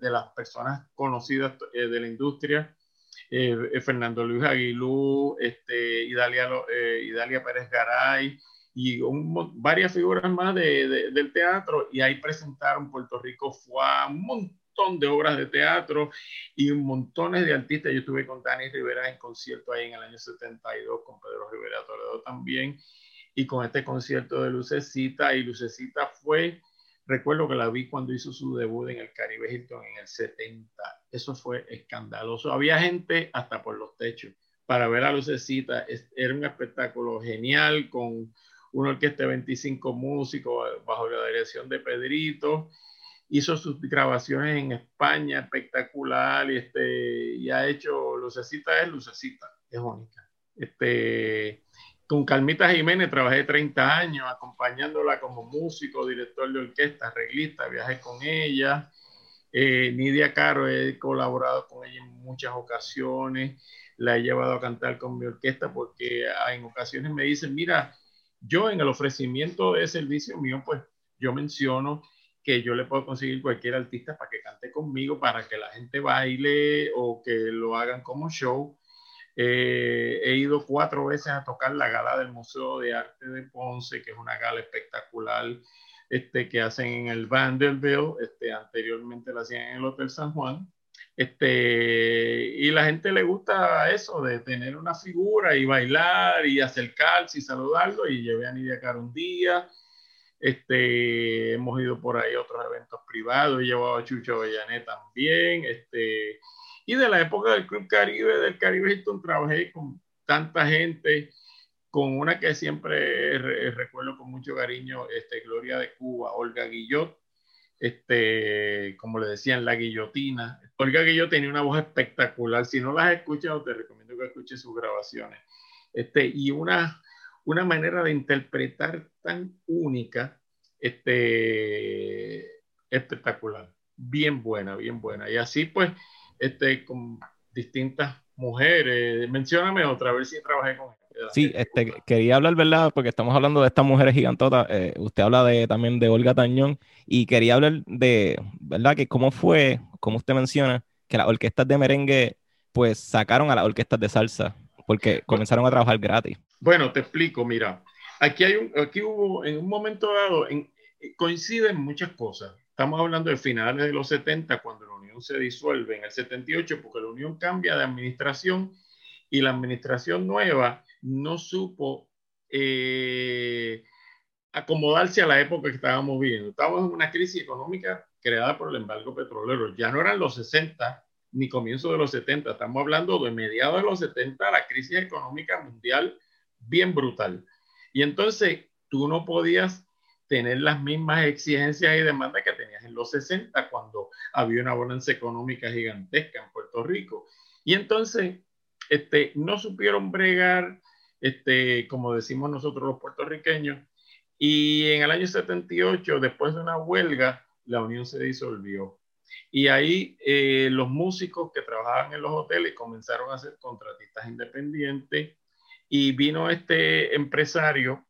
de las personas conocidas eh, de la industria, eh, eh, Fernando Luis Aguilú, este, Idalia, Idalia Pérez Garay y varias figuras más de, del teatro y ahí presentaron Puerto Rico fue un montón de obras de teatro y un montones de artistas. Yo estuve con Dani Rivera en concierto ahí en el año 72, con Pedro Rivera Toledo también, y con este concierto de Lucecita, y Lucecita fue Recuerdo que la vi cuando hizo su debut en el Caribe Hilton en el 70. Eso fue escandaloso. Había gente hasta por los techos para ver a Lucecita. Era un espectáculo genial con una orquesta de 25 músicos bajo la dirección de Pedrito. Hizo sus grabaciones en España, espectacular, y, este, y ha hecho Lucecita es Lucecita, es única. Este, con Calmita Jiménez trabajé 30 años acompañándola como músico, director de orquesta, arreglista, viajé con ella. Eh, Nidia Caro, he colaborado con ella en muchas ocasiones, la he llevado a cantar con mi orquesta porque en ocasiones me dicen, mira, yo en el ofrecimiento de servicio mío, pues yo menciono que yo le puedo conseguir cualquier artista para que cante conmigo, para que la gente baile o que lo hagan como show eh, he ido cuatro veces a tocar la gala del Museo de Arte de Ponce, que es una gala espectacular este, que hacen en el Vanderbilt, este, anteriormente la hacían en el Hotel San Juan. Este, y la gente le gusta eso de tener una figura y bailar y acercarse y saludarlo. Y llevé a Nidia Caro un día. Este, hemos ido por ahí a otros eventos privados. He llevado a Chucho Avellané también. Este, y de la época del Club Caribe, del Caribe Hilton, trabajé con tanta gente, con una que siempre recuerdo con mucho cariño, este, Gloria de Cuba, Olga Guillot, este, como le decían, la guillotina. Olga Guillot tenía una voz espectacular. Si no las has escuchado, te recomiendo que escuches sus grabaciones. Este, y una, una manera de interpretar tan única, este, espectacular. Bien buena, bien buena. Y así pues este, con distintas mujeres. Mencióname otra, a ver si trabajé con ella. Sí, este, quería hablar, ¿verdad? Porque estamos hablando de estas mujeres gigantotas. Eh, usted habla de, también de Olga Tañón y quería hablar de, ¿verdad? Que cómo fue, como usted menciona, que las orquestas de merengue pues sacaron a las orquestas de salsa porque comenzaron a trabajar gratis. Bueno, te explico, mira, aquí hay un, aquí hubo en un momento dado, en, coinciden muchas cosas. Estamos hablando de finales de los 70, cuando Unión se disuelve en el 78 porque la Unión cambia de administración y la administración nueva no supo eh, acomodarse a la época que estábamos viviendo. Estábamos en una crisis económica creada por el embargo petrolero. Ya no eran los 60 ni comienzo de los 70, estamos hablando de mediados de los 70, la crisis económica mundial bien brutal. Y entonces tú no podías tener las mismas exigencias y demandas que tenías en los 60 cuando había una bonanza económica gigantesca en Puerto Rico. Y entonces este, no supieron bregar, este, como decimos nosotros los puertorriqueños, y en el año 78, después de una huelga, la unión se disolvió. Y ahí eh, los músicos que trabajaban en los hoteles comenzaron a ser contratistas independientes y vino este empresario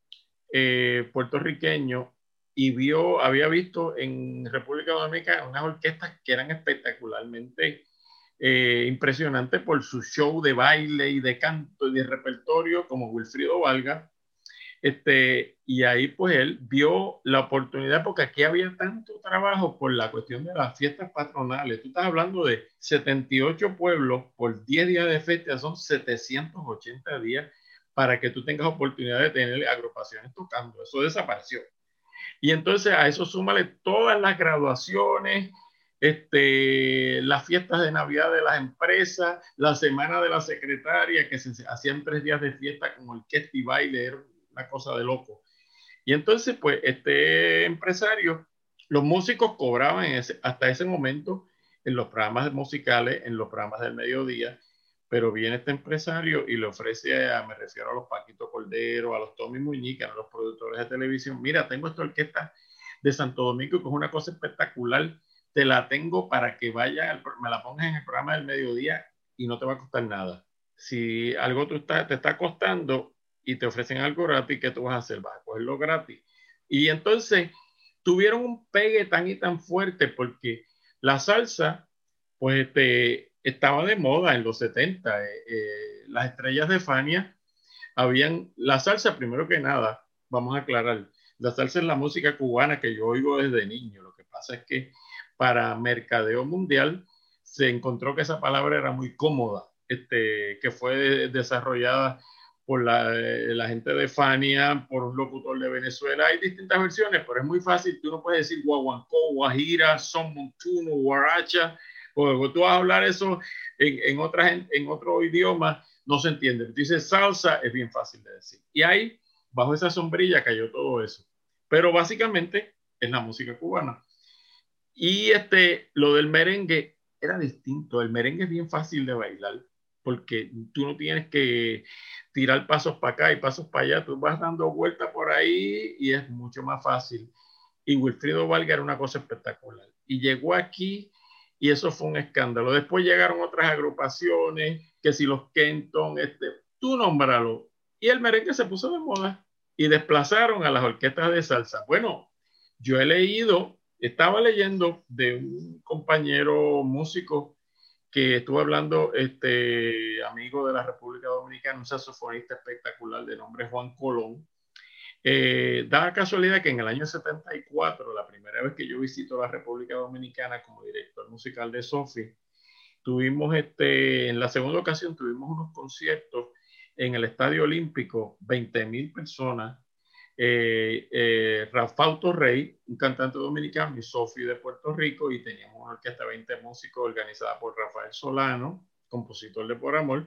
eh, puertorriqueño y vio, había visto en República Dominicana unas orquestas que eran espectacularmente eh, impresionantes por su show de baile y de canto y de repertorio como Wilfrido Valga este, y ahí pues él vio la oportunidad porque aquí había tanto trabajo por la cuestión de las fiestas patronales. Tú estás hablando de 78 pueblos por 10 días de fiesta, son 780 días para que tú tengas oportunidad de tener agrupaciones tocando. Eso desapareció. Y entonces a eso súmale todas las graduaciones, este, las fiestas de Navidad de las empresas, la semana de la secretaria, que se hacían tres días de fiesta con orquesta y baile, una cosa de loco. Y entonces, pues, este empresario, los músicos cobraban hasta ese momento en los programas musicales, en los programas del mediodía, pero viene este empresario y le ofrece, a, me refiero a los Paquito Cordero, a los Tommy Muñica, a los productores de televisión, mira, tengo esta orquesta de Santo Domingo que es una cosa espectacular, te la tengo para que vaya, me la pongas en el programa del mediodía y no te va a costar nada. Si algo tú te está costando, y te ofrecen algo gratis, ¿qué tú vas a hacer? Vas a cogerlo gratis. Y entonces tuvieron un pegue tan y tan fuerte porque la salsa, pues este, estaba de moda en los 70. Eh, eh, las estrellas de Fania habían, la salsa primero que nada, vamos a aclarar, la salsa es la música cubana que yo oigo desde niño. Lo que pasa es que para mercadeo mundial se encontró que esa palabra era muy cómoda, este, que fue desarrollada por eh, la, gente de Fania, por un locutor de Venezuela. Hay distintas versiones, pero es muy fácil. Tú no puedes decir guaguancó, guajira, son montuno, guaracha, porque tú vas a hablar eso en, en, otra, en otro idioma, no se entiende. Tú dices salsa, es bien fácil de decir. Y ahí, bajo esa sombrilla, cayó todo eso. Pero básicamente es la música cubana. Y este, lo del merengue era distinto. El merengue es bien fácil de bailar porque tú no tienes que tirar pasos para acá y pasos para allá, tú vas dando vueltas por ahí y es mucho más fácil. Y Wilfrido Valga era una cosa espectacular. Y llegó aquí y eso fue un escándalo. Después llegaron otras agrupaciones, que si los Kenton, este, tú nómbralo. Y el merengue se puso de moda y desplazaron a las orquestas de salsa. Bueno, yo he leído, estaba leyendo de un compañero músico que estuve hablando, este amigo de la República Dominicana, un saxofonista espectacular de nombre Juan Colón. Eh, da casualidad que en el año 74, la primera vez que yo visito la República Dominicana como director musical de Sofi, tuvimos este, en la segunda ocasión tuvimos unos conciertos en el Estadio Olímpico, 20 mil personas, eh, eh, Rafauto Rey, un cantante dominicano, y Sofi de Puerto Rico, y teníamos una orquesta de 20 músicos organizada por Rafael Solano, compositor de Por Amor,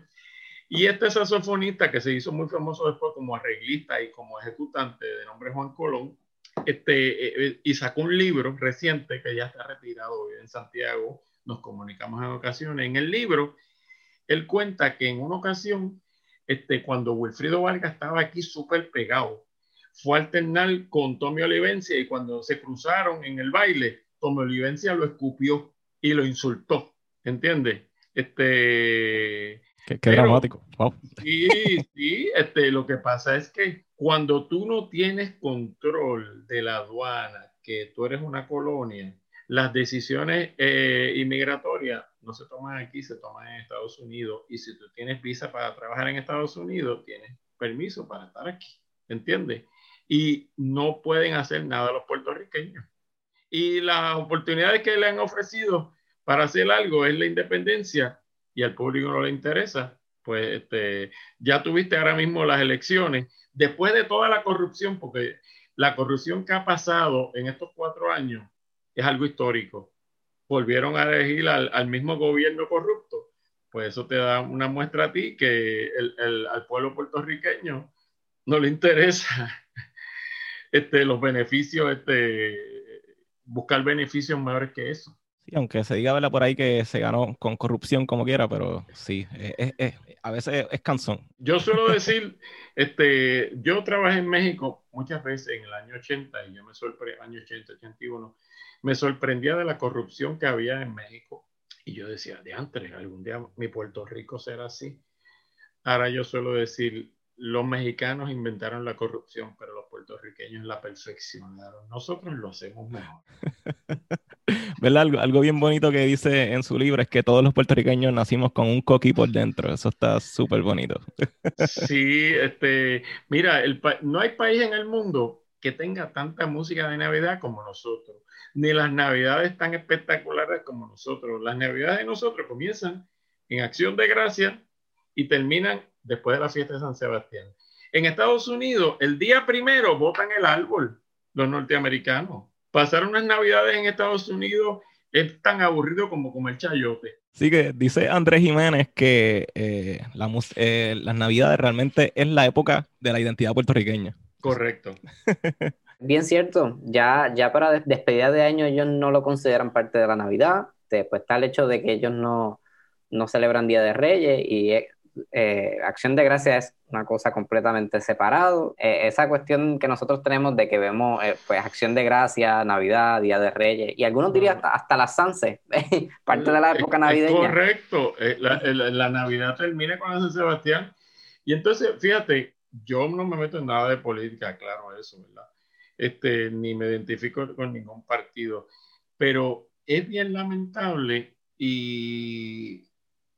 y este saxofonista que se hizo muy famoso después como arreglista y como ejecutante de nombre Juan Colón, este, eh, eh, y sacó un libro reciente que ya está retirado en Santiago, nos comunicamos en ocasiones. En el libro, él cuenta que en una ocasión, este, cuando Wilfrido Vargas estaba aquí súper pegado, fue a alternar con Tommy Olivencia y cuando se cruzaron en el baile, Tommy Olivencia lo escupió y lo insultó, ¿entiendes? Este... Qué, dramático. Sí, sí, este, lo que pasa es que cuando tú no tienes control de la aduana, que tú eres una colonia, las decisiones eh, inmigratorias no se toman aquí, se toman en Estados Unidos. Y si tú tienes visa para trabajar en Estados Unidos, tienes permiso para estar aquí. ¿Entiendes? y no pueden hacer nada los puertorriqueños. Y las oportunidades que le han ofrecido, para hacer algo es la independencia y al público no le interesa, pues este, ya tuviste ahora mismo las elecciones, después de toda la corrupción, porque la corrupción que ha pasado en estos cuatro años es algo histórico. Volvieron a elegir al, mismo gobierno corrupto. Pues eso te da una muestra a ti que el, al pueblo puertorriqueño no le interesa este, los beneficios, este, buscar beneficios mayores que eso. Sí, aunque se diga ¿verdad? por ahí que se ganó con corrupción como quiera, pero sí, a veces es cansón. Yo suelo decir, este, yo trabajé en México muchas veces en el año 80 y yo me sorprendía, año 80, 81, me sorprendía de la corrupción que había en México y yo decía, de antes, algún día mi Puerto Rico será así. Ahora yo suelo decir, los mexicanos inventaron la corrupción, pero los puertorriqueños la perfeccionaron. Nosotros lo hacemos mejor. ¿Verdad? Algo, algo, bien bonito que dice en su libro es que todos los puertorriqueños nacimos con un coqui por dentro. Eso está súper bonito. sí, este, mira, el no hay país en el mundo que tenga tanta música de Navidad como nosotros, ni las Navidades tan espectaculares como nosotros. Las Navidades de nosotros comienzan en acción de gracia y terminan después de la fiesta de San Sebastián. En Estados Unidos, el día primero votan el árbol los norteamericanos. Pasar unas navidades en Estados Unidos es tan aburrido como comer chayote. Sí que dice Andrés Jiménez que eh, la, eh, las navidades realmente es la época de la identidad puertorriqueña. Correcto. Bien cierto, ya, ya para despedida de año ellos no lo consideran parte de la Navidad, después está el hecho de que ellos no, no celebran Día de Reyes y eh, acción de gracia es una cosa completamente separado. Eh, esa cuestión que nosotros tenemos de que vemos eh, pues acción de gracia, Navidad, Día de Reyes y algunos dirían hasta, hasta las Sanse, parte de la época navideña. correcto, la, la, Navidad termina con San Sebastián y entonces fíjate, yo no me meto en nada de política, claro eso, ¿verdad? Este, ni me identifico con ningún partido, pero es bien lamentable y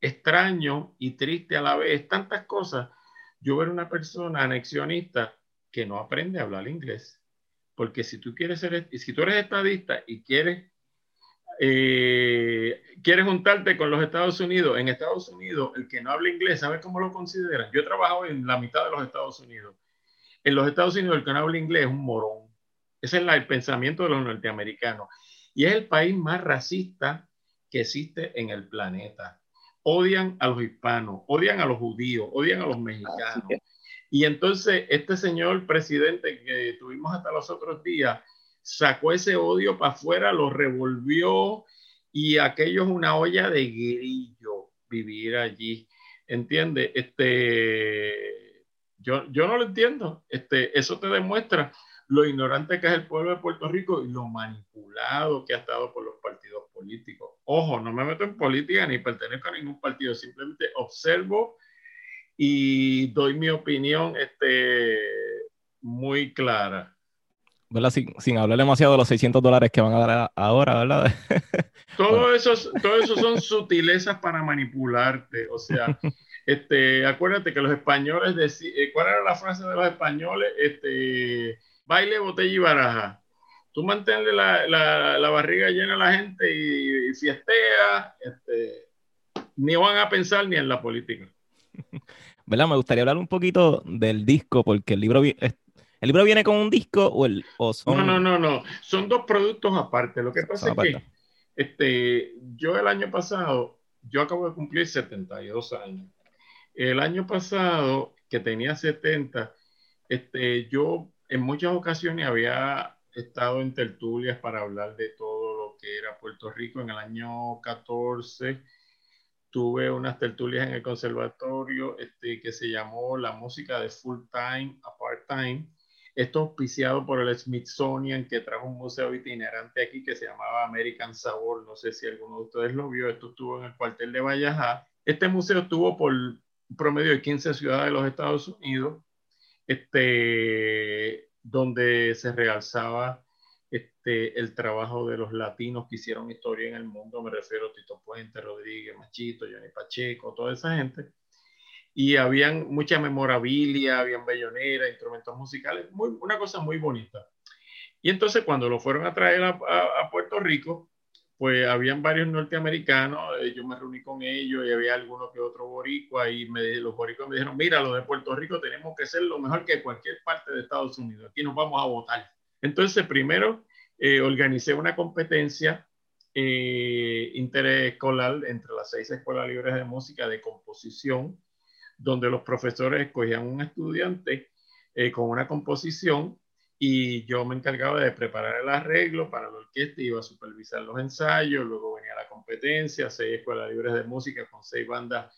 extraño y triste a la vez, tantas cosas. Yo ver una persona anexionista que no aprende a hablar inglés. Porque si tú quieres ser, si tú eres estadista y quieres, eh, quieres juntarte con los Estados Unidos, en Estados Unidos el que no habla inglés, ¿sabes cómo lo consideran? Yo he trabajado en la mitad de los Estados Unidos. En los Estados Unidos el que no habla inglés es un morón. Ese es el pensamiento de los norteamericanos. Y es el país más racista que existe en el planeta odian a los hispanos, odian a los judíos, odian a los mexicanos. Y entonces este señor presidente que tuvimos hasta los otros días sacó ese odio para afuera, lo revolvió y aquello es una olla de grillo vivir allí. ¿Entiendes? Este, yo, yo no lo entiendo. Este, eso te demuestra lo ignorante que es el pueblo de Puerto Rico y lo manipulado que ha estado por los partidos políticos. Ojo, no me meto en política ni pertenezco a ningún partido, simplemente observo y doy mi opinión este, muy clara. ¿verdad? Sin, hablar demasiado de los 600 dólares que van a dar ahora, ¿verdad? todo, eso, todo eso son sutilezas para manipularte. O sea, este, acuérdate que los españoles decían, eh, ¿cuál era la frase de los españoles? Este, baile, botella y baraja. Tú manténle la, la, barriga llena a la gente y, fiestea, este, ni van a pensar ni en la política. ¿Verdad? Me gustaría hablar un poquito del disco, porque el libro, ¿el libro viene con un disco o, el, o son... No, no, no, no. Son dos productos aparte. Lo que pasa es que este, yo el año pasado, yo acabo de cumplir 72 años. El año pasado, que tenía 70, este, yo en muchas ocasiones había estado en tertulias para hablar de todo lo que era Puerto Rico. En el año 14 tuve unas tertulias en el conservatorio este, que se llamó La música de full time a part time. Esto auspiciado por el Smithsonian, que trajo un museo itinerante aquí que se llamaba American Sabor. No sé si alguno de ustedes lo vio. Esto estuvo en el cuartel de Valleja. Este museo estuvo por promedio de 15 ciudades de los Estados Unidos este, donde se realzaba este, el trabajo de los latinos que hicieron historia en el mundo, me refiero a Tito Puente, Rodríguez, Machito, Johnny Pacheco, toda esa gente. Y habían mucha memorabilia, habían belloneras, instrumentos musicales, una cosa muy bonita. Y entonces cuando lo fueron a traer a, Puerto Rico, pues habían varios norteamericanos, eh, yo me reuní con ellos y había algunos que otro boricua y me, los boricuas me dijeron, mira, lo de Puerto Rico tenemos que ser lo mejor que cualquier parte de Estados Unidos, aquí nos vamos a votar. Entonces, primero eh, organicé una competencia eh, interescolar entre las seis escuelas libres de música de composición, donde los profesores escogían un estudiante eh, con una composición y yo me encargaba de preparar el arreglo para la orquesta, iba a supervisar los ensayos, luego venía la competencia, seis escuelas libres de música con seis bandas,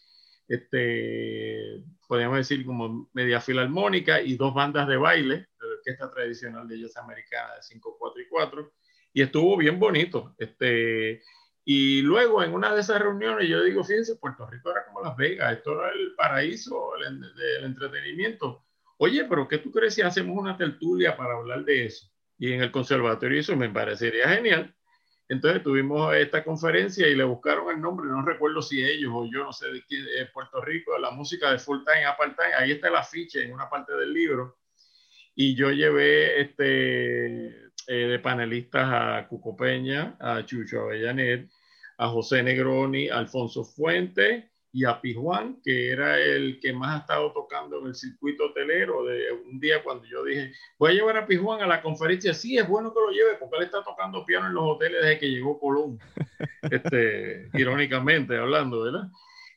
este, podríamos decir como media filarmónica y dos bandas de baile de la orquesta tradicional de jazz americana de 5, 4 y 4, y estuvo bien bonito. Este, y luego en una de esas reuniones yo digo, fíjense, Puerto Rico era como Las Vegas, esto era el paraíso del entretenimiento oye, pero ¿qué tú crees si hacemos una tertulia para hablar de eso? Y en el conservatorio eso me parecería genial. Entonces tuvimos esta conferencia y le buscaron el nombre, no recuerdo si ellos o yo, no sé de quién, es Puerto Rico, la música de full time, part time, ahí está el afiche en una parte del libro. Y yo llevé este, eh, de panelistas a Cuco Peña, a Chucho Avellanet, a José Negroni, a Alfonso Fuente y a Pijuán, que era el que más ha estado tocando en el circuito hotelero. De un día cuando yo dije, voy a llevar a Pijuán a la conferencia, sí, es bueno que lo lleve, porque él está tocando piano en los hoteles desde que llegó Colón, este, irónicamente hablando, ¿verdad?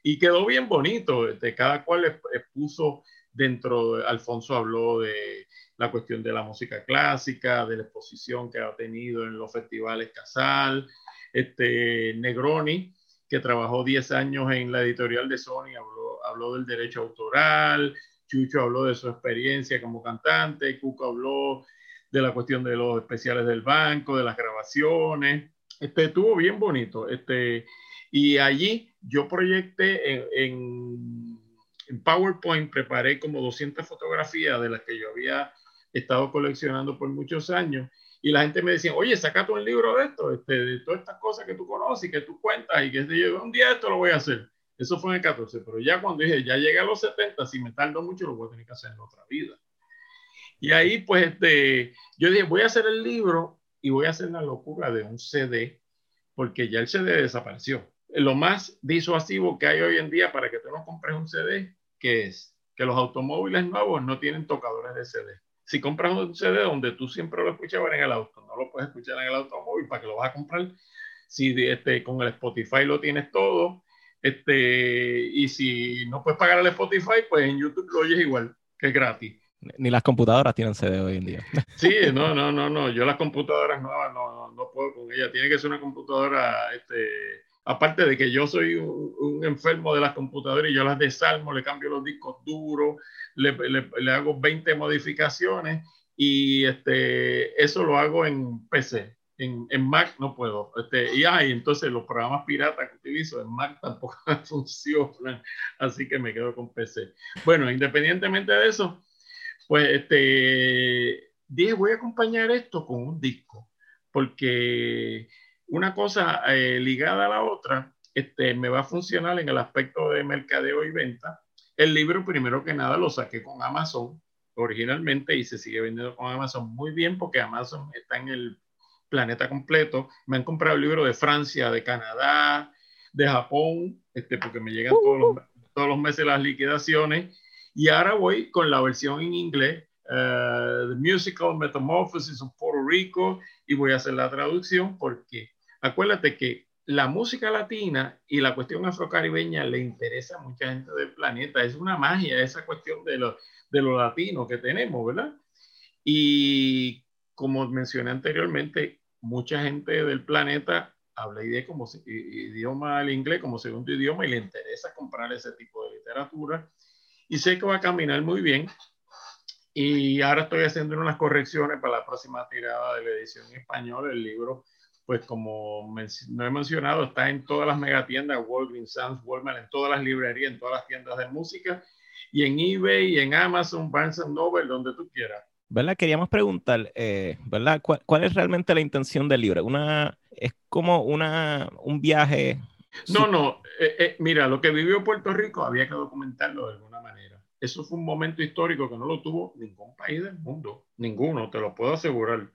Y quedó bien bonito, este, cada cual expuso dentro, Alfonso habló de la cuestión de la música clásica, de la exposición que ha tenido en los festivales Casal, este, Negroni, que trabajó 10 años en la editorial de Sony, habló, habló del derecho autoral, Chucho habló de su experiencia como cantante, Cuco habló de la cuestión de los especiales del banco, de las grabaciones. Este, estuvo bien bonito. Este, y allí yo proyecté en, en, en, PowerPoint, preparé como 200 fotografías de las que yo había estado coleccionando por muchos años y la gente me decía, oye, saca tú un libro de esto, este, de todas estas cosas que tú conoces y que tú cuentas y que un día esto lo voy a hacer. Eso fue en el 14, pero ya cuando dije, ya llegué a los 70, si me tardo mucho, lo voy a tener que hacer en otra vida. Y ahí, pues, este, yo dije, voy a hacer el libro y voy a hacer la locura de un CD, porque ya el CD desapareció. Lo más disuasivo que hay hoy en día para que tú no compres un CD, que es que los automóviles nuevos no tienen tocadores de CD si compras un CD donde tú siempre lo escuchabas en el auto, no lo puedes escuchar en el automóvil, ¿para que lo vas a comprar? Si este, con el Spotify lo tienes todo, este, y si no puedes pagar el Spotify, pues en YouTube lo oyes igual, que es gratis. Ni las computadoras tienen CD hoy en día. Sí, no, no, no, no. Yo las computadoras nuevas no, no, no puedo con ellas. Tiene que ser una computadora este, aparte de que yo soy un, enfermo de las computadoras y yo las desarmo, le cambio los discos duros, le, le, hago 20 modificaciones y este, eso lo hago en PC. En, en Mac no puedo. Este, y hay, entonces los programas piratas que utilizo en Mac tampoco funcionan, así que me quedo con PC. Bueno, independientemente de eso, pues este, dije, voy a acompañar esto con un disco, porque una cosa eh, ligada a la otra este, me va a funcionar en el aspecto de mercadeo y venta. El libro, primero que nada, lo saqué con Amazon originalmente y se sigue vendiendo con Amazon muy bien porque Amazon está en el planeta completo. Me han comprado el libro de Francia, de Canadá, de Japón, este, porque me llegan todos, los, todos los meses las liquidaciones. Y ahora voy con la versión en inglés, uh, The Musical Metamorphosis of Puerto Rico, y voy a hacer la traducción porque acuérdate que la música latina y la cuestión afrocaribeña le interesa a mucha gente del planeta. Es una magia esa cuestión de lo, de lo latino que tenemos, ¿verdad? Y como mencioné anteriormente, mucha gente del planeta habla como, idioma el inglés como segundo idioma y le interesa comprar ese tipo de literatura. Y sé que va a caminar muy bien. Y ahora estoy haciendo unas correcciones para la próxima tirada de la edición en español. El libro pues como no he mencionado, está en todas las megatiendas, Walgreens, Sam's, Walmart, en todas las librerías, en todas las tiendas de música, y en eBay, y en Amazon, Barnes Noble, donde tú quieras. ¿Verdad? Queríamos preguntar, eh, ¿verdad? ¿Cuál, es realmente la intención del libro? Una, ¿Es como una, un viaje? No, no. Eh, eh, mira, lo que vivió Puerto Rico había que documentarlo de alguna manera. Eso fue un momento histórico que no lo tuvo ningún país del mundo. Ninguno, te lo puedo asegurar.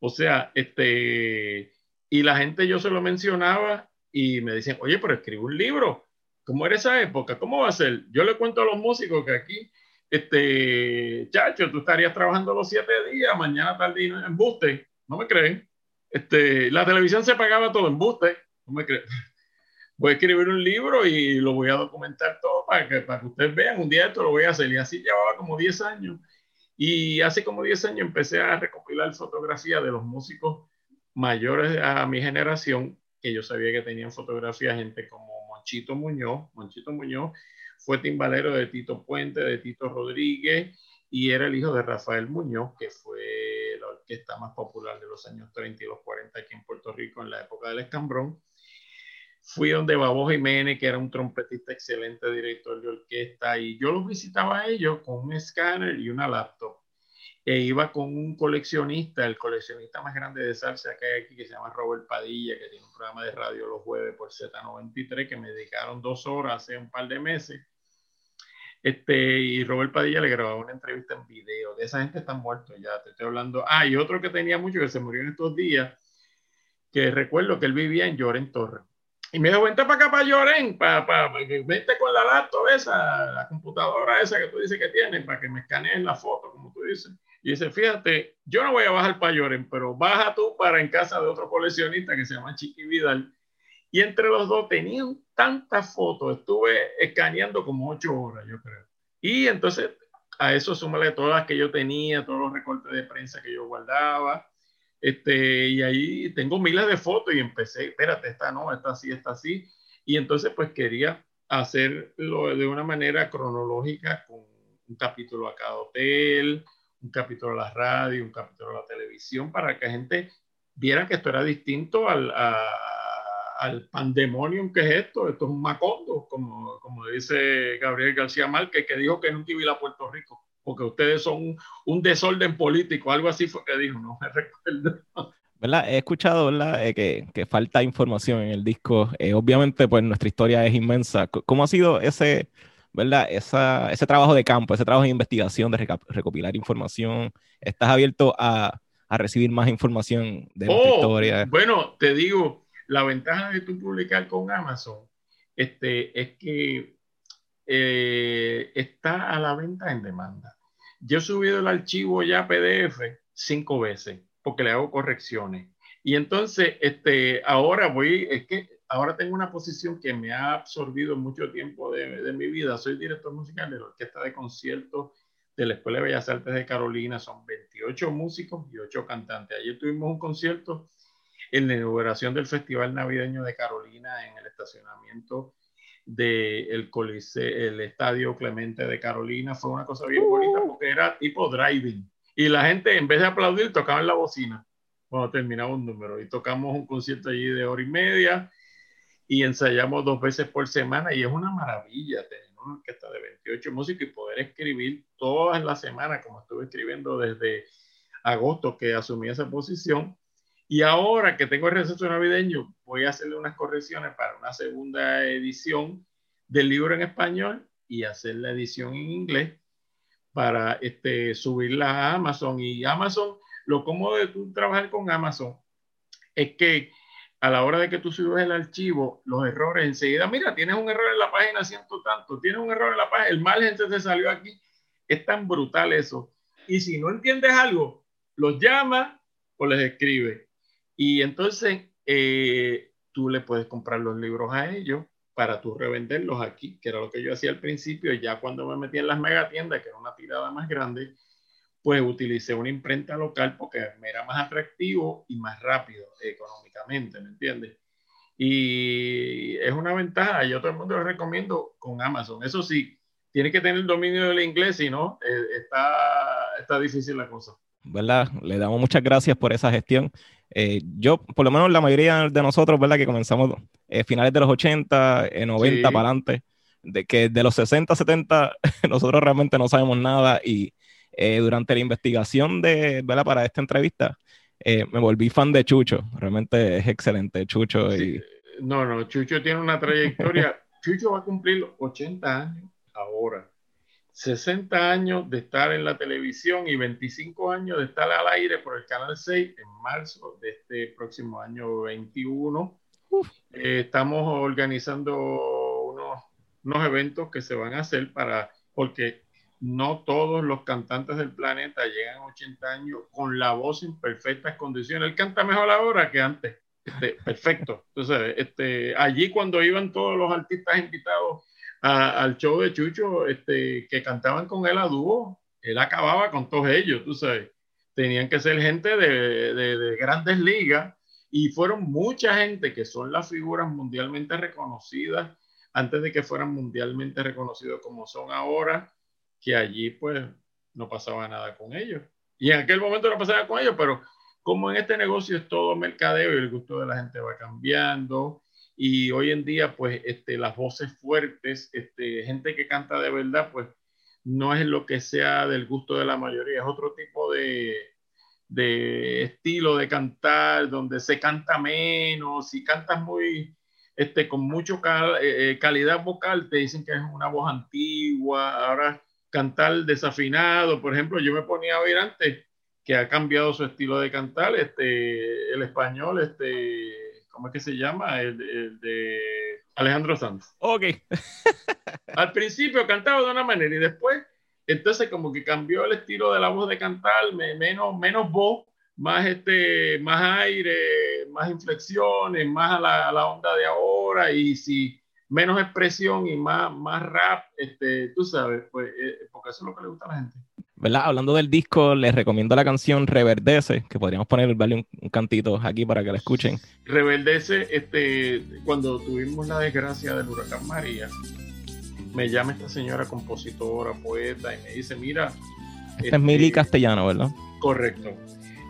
O sea, este, Y la gente yo se lo mencionaba y me decían, oye, pero escribe un libro. ¿Cómo era esa época? ¿Cómo va a ser? Yo le cuento a los músicos que aquí, este, chacho, tú estarías trabajando los siete días, mañana, tarde, en buste. ¿No me creen? Este, la televisión se pagaba todo en buste. ¿No me creen? Voy a escribir un libro y lo voy a documentar todo para que, para que ustedes vean. Un día esto lo voy a hacer. Y así llevaba como 10 años. Y hace como 10 años empecé a recopilar fotografías de los músicos mayores a mi generación, que yo sabía que tenían fotografías, gente como Monchito Muñoz. Monchito Muñoz fue timbalero de Tito Puente, de Tito Rodríguez, y era el hijo de Rafael Muñoz, que fue la orquesta más popular de los años 30 y los 40 aquí en Puerto Rico en la época del escambrón. Fui donde Babo Jiménez, que era un trompetista excelente, director de orquesta, y yo los visitaba a ellos con un escáner y una laptop iba con un coleccionista, el coleccionista más grande de salsa que hay aquí, que se llama Robert Padilla, que tiene un programa de radio los jueves por Z93, que me dedicaron dos horas hace un par de meses. Este, y Robert Padilla le grababa una entrevista en video. De esa gente están muertos ya, te estoy hablando. Ah, otro que tenía mucho, que se murió en estos días, que recuerdo que él vivía en Lloren Torres. Y me dijo, vente para acá, para Lloren, para, para, vente con la laptop esa, la computadora esa que tú dices que tienes, para que me escaneen la foto, como tú dices. Y dice, fíjate, yo no voy a bajar para Lloren, pero baja tú para en casa de otro coleccionista que se llama Chiqui Vidal. Y entre los dos tenían tantas fotos, estuve escaneando como ocho horas, yo creo. Y entonces a eso súmale todas las que yo tenía, todos los recortes de prensa que yo guardaba. Este, y ahí tengo miles de fotos y empecé, espérate, esta no, esta sí, esta sí. Y entonces pues quería hacerlo de una manera cronológica con un capítulo a cada hotel, un capítulo a la radio, un capítulo a la televisión, para que la gente viera que esto era distinto al, al pandemonium que es esto. Esto es un macondo, como, como dice Gabriel García Márquez, que dijo que nunca iba a Puerto Rico, porque ustedes son un desorden político, algo así fue que dijo, no me recuerdo. ¿verdad? He escuchado ¿verdad? Eh, que, que, falta información en el disco. Eh, obviamente, pues nuestra historia es inmensa. ¿Cómo ha sido ese, ¿verdad? Esa, ese trabajo de campo, ese trabajo de investigación, de recopilar información. ¿Estás abierto a, a recibir más información de oh, historia? Bueno, te digo, la ventaja de tu publicar con Amazon este, es que eh, está a la venta en demanda. Yo he subido el archivo ya PDF cinco veces porque le hago correcciones. Y entonces, este, ahora voy, es que ahora tengo una posición que me ha absorbido mucho tiempo de, de, mi vida. Soy director musical de la Orquesta de Conciertos de la Escuela de Bellas Artes de Carolina. Son 28 músicos y 8 cantantes. Ayer tuvimos un concierto en la inauguración del Festival Navideño de Carolina en el estacionamiento del de el Estadio Clemente de Carolina. Fue una cosa bien bonita porque era tipo driving. Y la gente, en vez de aplaudir, tocaban la bocina cuando terminaba un número. Y tocamos un concierto allí de hora y media y ensayamos dos veces por semana y es una maravilla tener una orquesta de 28 músicos y poder escribir todas las semanas, como estuve escribiendo desde agosto que asumí esa posición. Y ahora que tengo el receso navideño, voy a hacerle unas correcciones para una segunda edición del libro en español y hacer la edición en inglés para este, subirla a Amazon. Y Amazon, lo cómodo de tú trabajar con Amazon es que a la hora de que tú subes el archivo, los errores enseguida, mira, tienes un error en la página ciento tanto, tienes un error en la página, el margen se salió aquí. Es tan brutal eso. Y si no entiendes algo, los llama o les escribe. Y entonces eh, tú le puedes comprar los libros a ellos para tú revenderlos aquí, que era lo que yo hacía al principio, ya cuando me metí en las megatiendas, que era una tirada más grande, pues utilicé una imprenta local porque me era más atractivo y más rápido económicamente, ¿me entiendes? Y es una ventaja, yo a todo el mundo lo recomiendo con Amazon. Eso sí, tiene que tener el dominio del inglés, si no, eh, está, está difícil la cosa. ¿Verdad? Le damos muchas gracias por esa gestión. Eh, yo, por lo menos la mayoría de nosotros, ¿verdad? Que comenzamos eh, finales de los 80, 90 para adelante, de que de los 60, 70, nosotros realmente no sabemos nada y eh, durante la investigación de, ¿verdad? para esta entrevista, eh, me volví fan de Chucho. Realmente es excelente, Chucho. Y... No, no, Chucho tiene una trayectoria. Chucho va a cumplir 80 años ahora. 60 años de estar en la televisión y 25 años de estar al aire por el Canal 6 en marzo de este próximo año 21. Eh, estamos organizando unos, unos eventos que se van a hacer para, porque no todos los cantantes del planeta llegan a 80 años con la voz en perfectas condiciones. Él canta mejor ahora que antes. Este, perfecto. Entonces, este, allí cuando iban todos los artistas invitados al show de Chucho, este, que cantaban con él a dúo, él acababa con todos ellos, tú sabes. Tenían que ser gente de, de grandes ligas y fueron mucha gente que son las figuras mundialmente reconocidas antes de que fueran mundialmente reconocidos como son ahora que allí pues no pasaba nada con ellos. Y en aquel momento no pasaba con ellos, pero como en este negocio es todo mercadeo y el gusto de la gente va cambiando, y hoy en día pues este, las voces fuertes, este, gente que canta de verdad, pues no es lo que sea del gusto de la mayoría, es otro tipo de, de estilo de cantar, donde se canta menos, y cantas muy, este, con mucho eh, eh, calidad vocal, te dicen que es una voz antigua, ahora cantar desafinado. Por ejemplo, yo me ponía a oír antes que ha cambiado su estilo de cantar, este, el español, este, ¿cómo es que se llama? El, de Alejandro Sanz. Ok. Al principio cantaba de una manera y después, entonces como que cambió el estilo de la voz de cantar, menos, menos voz, más, este, más aire, más inflexiones, más a la, a la onda de ahora y si menos expresión y más, más rap, este, tú sabes, pues, eh, porque eso es lo que le gusta a la gente. ¿Verdad? Hablando del disco, les recomiendo la canción Reverdece, que podríamos poner un, un, cantito aquí para que la escuchen. Reverdece, este, cuando tuvimos la desgracia del huracán María, me llama esta señora compositora, poeta, y me dice, mira... Este, es Mili Castellano, ¿verdad? Correcto.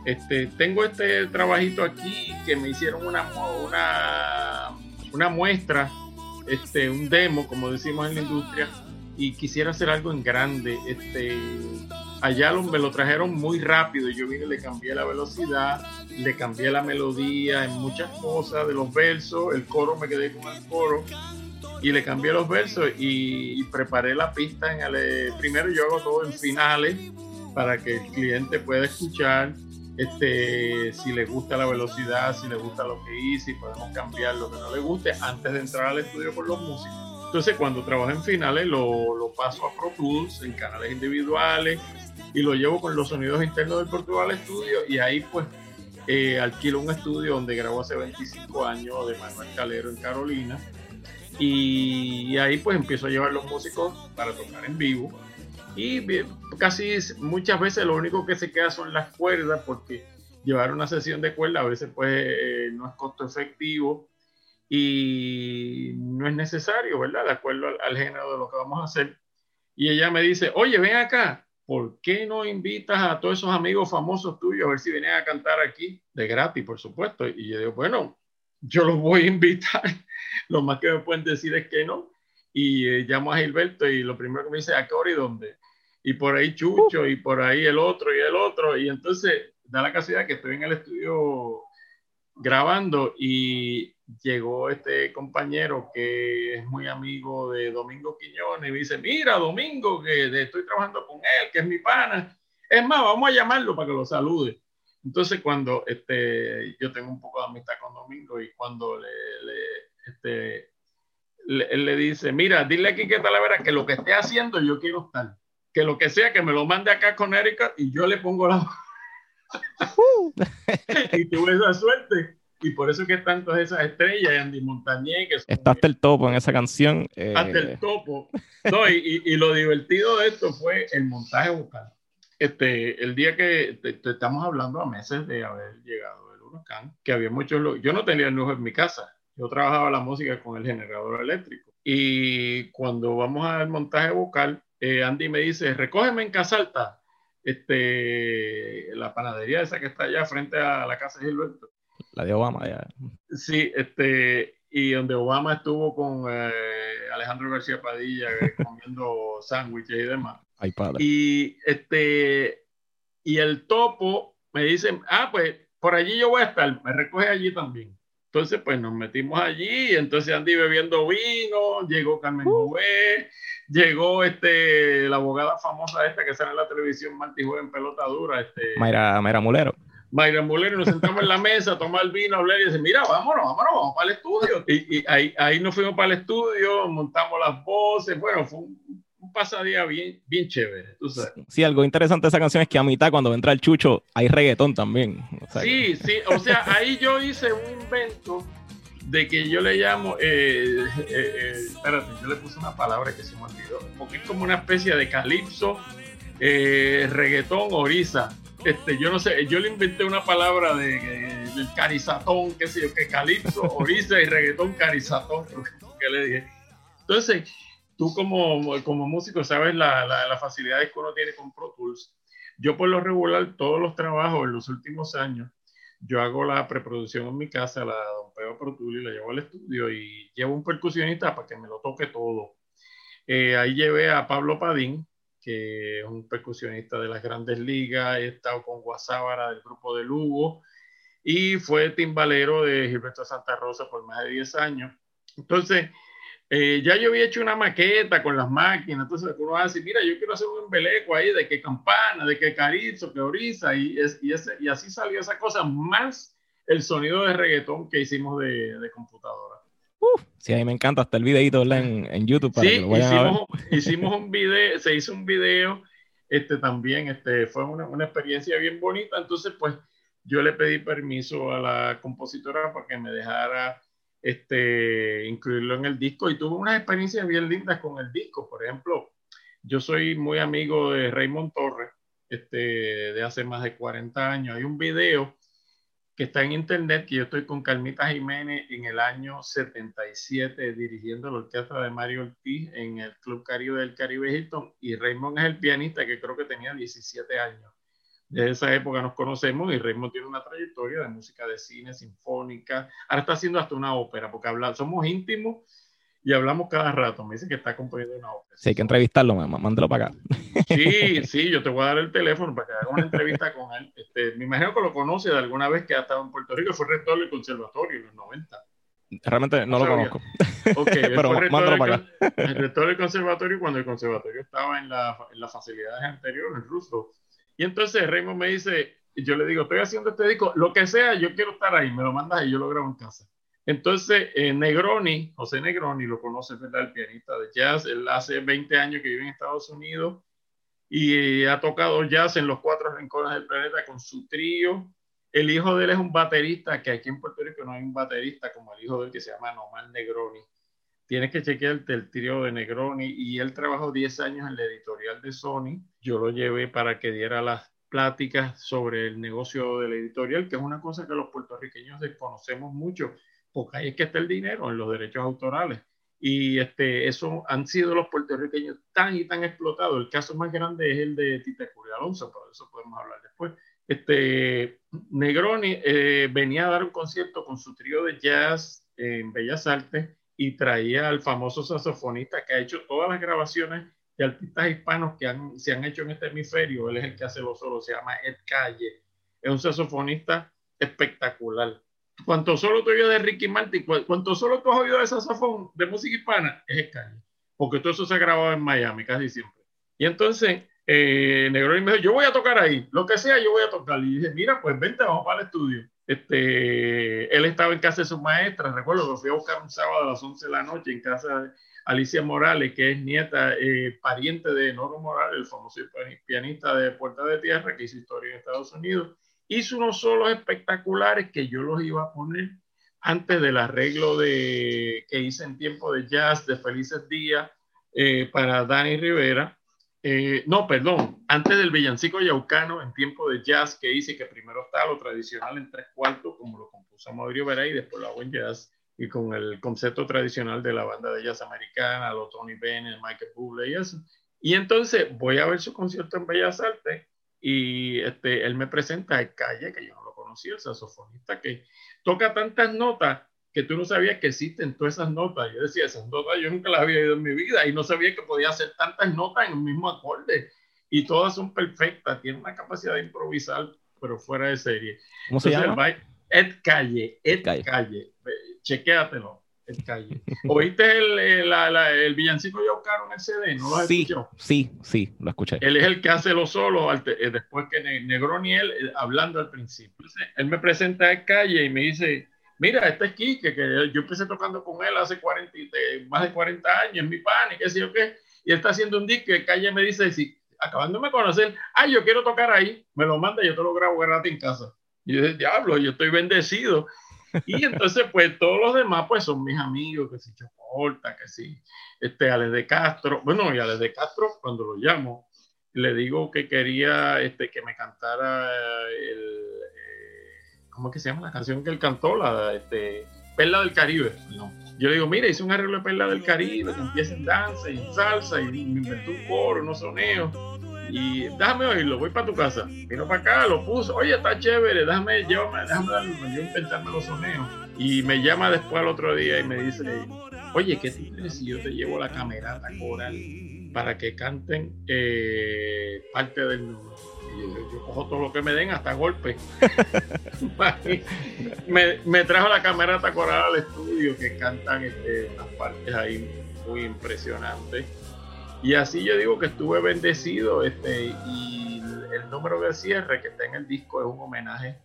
Este, tengo este trabajito aquí que me hicieron una, una, una muestra este, un demo, como decimos en la industria, y quisiera hacer algo en grande. Este, allá lo, me lo trajeron muy rápido, yo vine, le cambié la velocidad, le cambié la melodía en muchas cosas de los versos, el coro me quedé con el coro y le cambié los versos y, preparé la pista en el, eh, primero yo hago todo en finales para que el cliente pueda escuchar este, si le gusta la velocidad, si le gusta lo que hice, podemos cambiar lo que no le guste antes de entrar al estudio con los músicos. Entonces, cuando trabajo en finales, lo, lo paso a Pro Tools en canales individuales y lo llevo con los sonidos internos del Portugal Studio y ahí pues eh, alquilo un estudio donde grabo hace 25 años de Manuel Calero en Carolina y ahí pues empiezo a llevar los músicos para tocar en vivo y casi muchas veces lo único que se queda son las cuerdas porque llevar una sesión de cuerda a veces pues eh, no es costo efectivo y no es necesario, ¿verdad? De acuerdo al, género de lo que vamos a hacer. Y ella me dice, oye, ven acá, ¿por qué no invitas a todos esos amigos famosos tuyos a ver si vienen a cantar aquí? De gratis, por supuesto. Y yo digo, bueno, yo los voy a invitar. lo más que me pueden decir es que no. Y eh, llamo a Gilberto y lo primero que me dice, ¿a qué hora y dónde? Y por ahí Chucho, y por ahí el otro y el otro. Y entonces da la casualidad que estoy en el estudio grabando y llegó este compañero que es muy amigo de Domingo Quiñones y me dice, mira Domingo, que estoy trabajando con él, que es mi pana. Es más, vamos a llamarlo para que lo salude. Entonces cuando este, yo tengo un poco de amistad con Domingo y cuando le, este, él le dice, mira, dile aquí que tal la vera que lo que esté haciendo yo quiero estar que lo que sea, que me lo mande acá con Erika y yo le pongo la... y tuve esa suerte. Y por eso que están todas esas estrellas, Andy Montañé, que Está hasta el topo en esa canción. Eh... Hasta el topo. No, y, y, lo divertido de esto fue el montaje vocal. Este, el día que te, te estamos hablando a meses de haber llegado el huracán, que había muchos... Yo no tenía luz en mi casa. Yo trabajaba la música con el generador eléctrico. Y cuando vamos al montaje vocal, eh, Andy me dice, recógeme en Casalta, este, la panadería esa que está allá frente a la casa de Gilberto. La de Obama, ya. Sí, este, y donde Obama estuvo con eh, Alejandro García Padilla eh, comiendo sándwiches y demás. Ay, padre. Y este, y el topo me dice, ah, pues por allí yo voy a estar, me recoge allí también. Entonces, pues nos metimos allí, entonces Andy bebiendo vino, llegó Carmen uh. llegó este, la abogada famosa esta que sale en la televisión, Martí en pelota dura. Este, Mayra, Mayra Mulero. Mayra Mulero, nos sentamos en la mesa a tomar vino, a hablar y dice, mira, vámonos, vámonos, vamos para el estudio. Y, ahí, ahí nos fuimos para el estudio, montamos las voces, bueno, fue un, un pasadía bien, bien chévere, tú sabes. Sí, algo interesante de esa canción es que a mitad cuando entra el chucho hay reggaetón también. sí, sí, o sea, ahí yo hice un invento de que yo le llamo, eh, eh, eh, espérate, yo le puse una palabra que se me olvidó, porque es como una especie de calipso, reggaetón, oriza. Este, yo no sé, yo le inventé una palabra de, del carizatón, qué sé yo, que calipso, oriza y reggaetón carizatón, que le dije. Entonces, tú como, como músico sabes las la, facilidades que uno tiene con Pro Tools. Yo por lo regular, todos los trabajos en los últimos años, yo hago la preproducción en mi casa, la Don Pedro Pro Tools y la llevo al estudio y llevo un percusionista para que me lo toque todo. Eh, ahí llevé a Pablo Padín, que es un percusionista de las grandes ligas, he estado con Guasábara del grupo de Lugo y fue timbalero de Gilberto Santa Rosa por más de 10 años. Entonces, eh, ya yo había hecho una maqueta con las máquinas, entonces uno va a decir, mira, yo quiero hacer un embeleco ahí de que campana, de que carizo, que oriza, y, es, y, ese, y así salió esa cosa, más el sonido de reggaetón que hicimos de, de computadora. Uf, sí, a mí me encanta, hasta el videito en, en YouTube para que lo vayan hicimos, a ver. hicimos un video, se hizo un video, este también, este, fue una, una experiencia bien bonita, entonces pues yo le pedí permiso a la compositora para que me dejara este, incluirlo en el disco y tuve unas experiencias bien lindas con el disco. Por ejemplo, yo soy muy amigo de Raymond Torres, este, de hace más de 40 años. Hay un video que está en internet que yo estoy con Carmita Jiménez en el año 77 dirigiendo la orquesta de Mario Ortiz en el Club Caribe del Caribe Hilton y Raymond es el pianista que creo que tenía 17 años de esa época nos conocemos y Raymond tiene una trayectoria de música de cine, sinfónica. Ahora está haciendo hasta una ópera, porque habla, somos íntimos y hablamos cada rato. Me dice que está componiendo una ópera. Sí, hay que entrevistarlo, mándalo para acá. Sí, sí, yo te voy a dar el teléfono para que haga una entrevista con él. Este, me imagino que lo conoce de alguna vez que ha estado en Puerto Rico, fue rector del conservatorio en los 90. Realmente no, lo conozco. Ok, pero mándalo para acá. El rector del conservatorio cuando el conservatorio estaba en, la, en las facilidades anteriores, en ruso y entonces Raymond me dice, yo le digo, estoy haciendo este disco, lo que sea, yo quiero estar ahí, me lo mandas y yo lo grabo en casa. Entonces, eh, Negroni, José Negroni, lo conoce, ¿verdad? El pianista de jazz, él hace 20 años que vive en Estados Unidos y ha tocado jazz en los cuatro rincones del planeta con su trío. El hijo de él es un baterista, que aquí en Puerto Rico no hay un baterista como el hijo de él que se llama Nomar Negroni tienes que chequear el trío de Negroni y él trabajó 10 años en la editorial de Sony. Yo lo llevé para que diera las pláticas sobre el negocio de la editorial, que es una cosa que los puertorriqueños desconocemos mucho, porque ahí es que está el dinero en los derechos autorales. Y este, eso han sido los puertorriqueños tan y tan explotados. El caso más grande es el de Tita Curia Alonso, pero de eso podemos hablar después. Este, Negroni eh, venía a dar un concierto con su trío de jazz en Bellas Artes y traía al famoso saxofonista que ha hecho todas las grabaciones de artistas hispanos que han, se han hecho en este hemisferio. Él es el que hace los solos, se llama Ed Calle. Es un saxofonista espectacular. Cuanto solo tú oído de Ricky Martin, cuanto solo tú has oído de saxofón de música hispana, es Ed Calle. Porque todo eso se ha grabado en Miami casi siempre. Y entonces, eh, Negro me dijo, yo voy a tocar ahí, lo que sea, yo voy a tocar. Y dije, mira, pues vente, vamos para el estudio. Este, él estaba en casa de su maestra, recuerdo que fui a buscar un sábado a las 11 de la noche en casa de Alicia Morales, que es nieta, eh, pariente de Noro Morales, el famoso pianista de Puerta de Tierra, que hizo historia en Estados Unidos. Hizo unos solos espectaculares que yo los iba a poner antes del arreglo de, que hice en tiempo de jazz de Felices Días eh, para Dani Rivera. Eh, no, perdón, antes del villancico yaucano en tiempo de jazz que hice, que primero está lo tradicional en tres cuartos, como lo compuso Mauricio Vera y después lo hago en jazz, y con el concepto tradicional de la banda de jazz americana, los Tony Bennett, Michael Bublé y eso. Y entonces voy a ver su concierto en Bellas Artes y este, él me presenta a Calle, que yo no lo conocía, el saxofonista que toca tantas notas que tú no sabías que existen todas esas notas. Yo decía, esas notas yo nunca las había oído en mi vida y no sabía que podía hacer tantas notas en el mismo acorde. Y todas son perfectas, tiene una capacidad de improvisar, pero fuera de serie. ¿Cómo se llama? Ed Calle, Ed Calle, Calle. chequéatelo. Ed Calle. ¿Oíste el, el, el villancico de Oscar en el CD? ¿No lo sí, sí, sí, lo escuché. Él es el que hace los solos eh, después que Negroni él eh, hablando al principio. Él me presenta a Ed Calle y me dice, mira, este es Quique, que yo empecé tocando con él hace 40, más de 40 años, mi pan, y qué sé yo qué, y está haciendo un disco, y Calle me dice, si, acabándome de conocer, ay, yo quiero tocar ahí, me lo manda, yo te lo grabo gratis en casa. Y yo dije, diablo, yo estoy bendecido. Y entonces, pues, todos los demás, pues, son mis amigos, que si Chocorta, que si, este, Alex de Castro, bueno, y Alex de Castro, cuando lo llamo, le digo que quería, este, que me cantara el, ¿cómo es que se llama la canción que él cantó? La, este, Perla del Caribe. No. Yo le digo, mira, hice un arreglo de Perla del Caribe, que empieza en danza y en salsa, y me inventé un coro, unos soneos. Y déjame oírlo, voy para tu casa. Vino para acá, lo puso, oye, está chévere, déjame, llévame, déjame darle, yo inventarme los soneos. Y me llama después al otro día y me dice, oye, ¿qué te si yo te llevo la camerata coral para que canten eh, parte del número? yo, cojo todo lo que me den, hasta golpe. me, me, trajo la camerata coral al estudio que cantan este, unas partes ahí muy impresionantes. Y así yo digo que estuve bendecido este, y el, número de cierre que está en el disco es un homenaje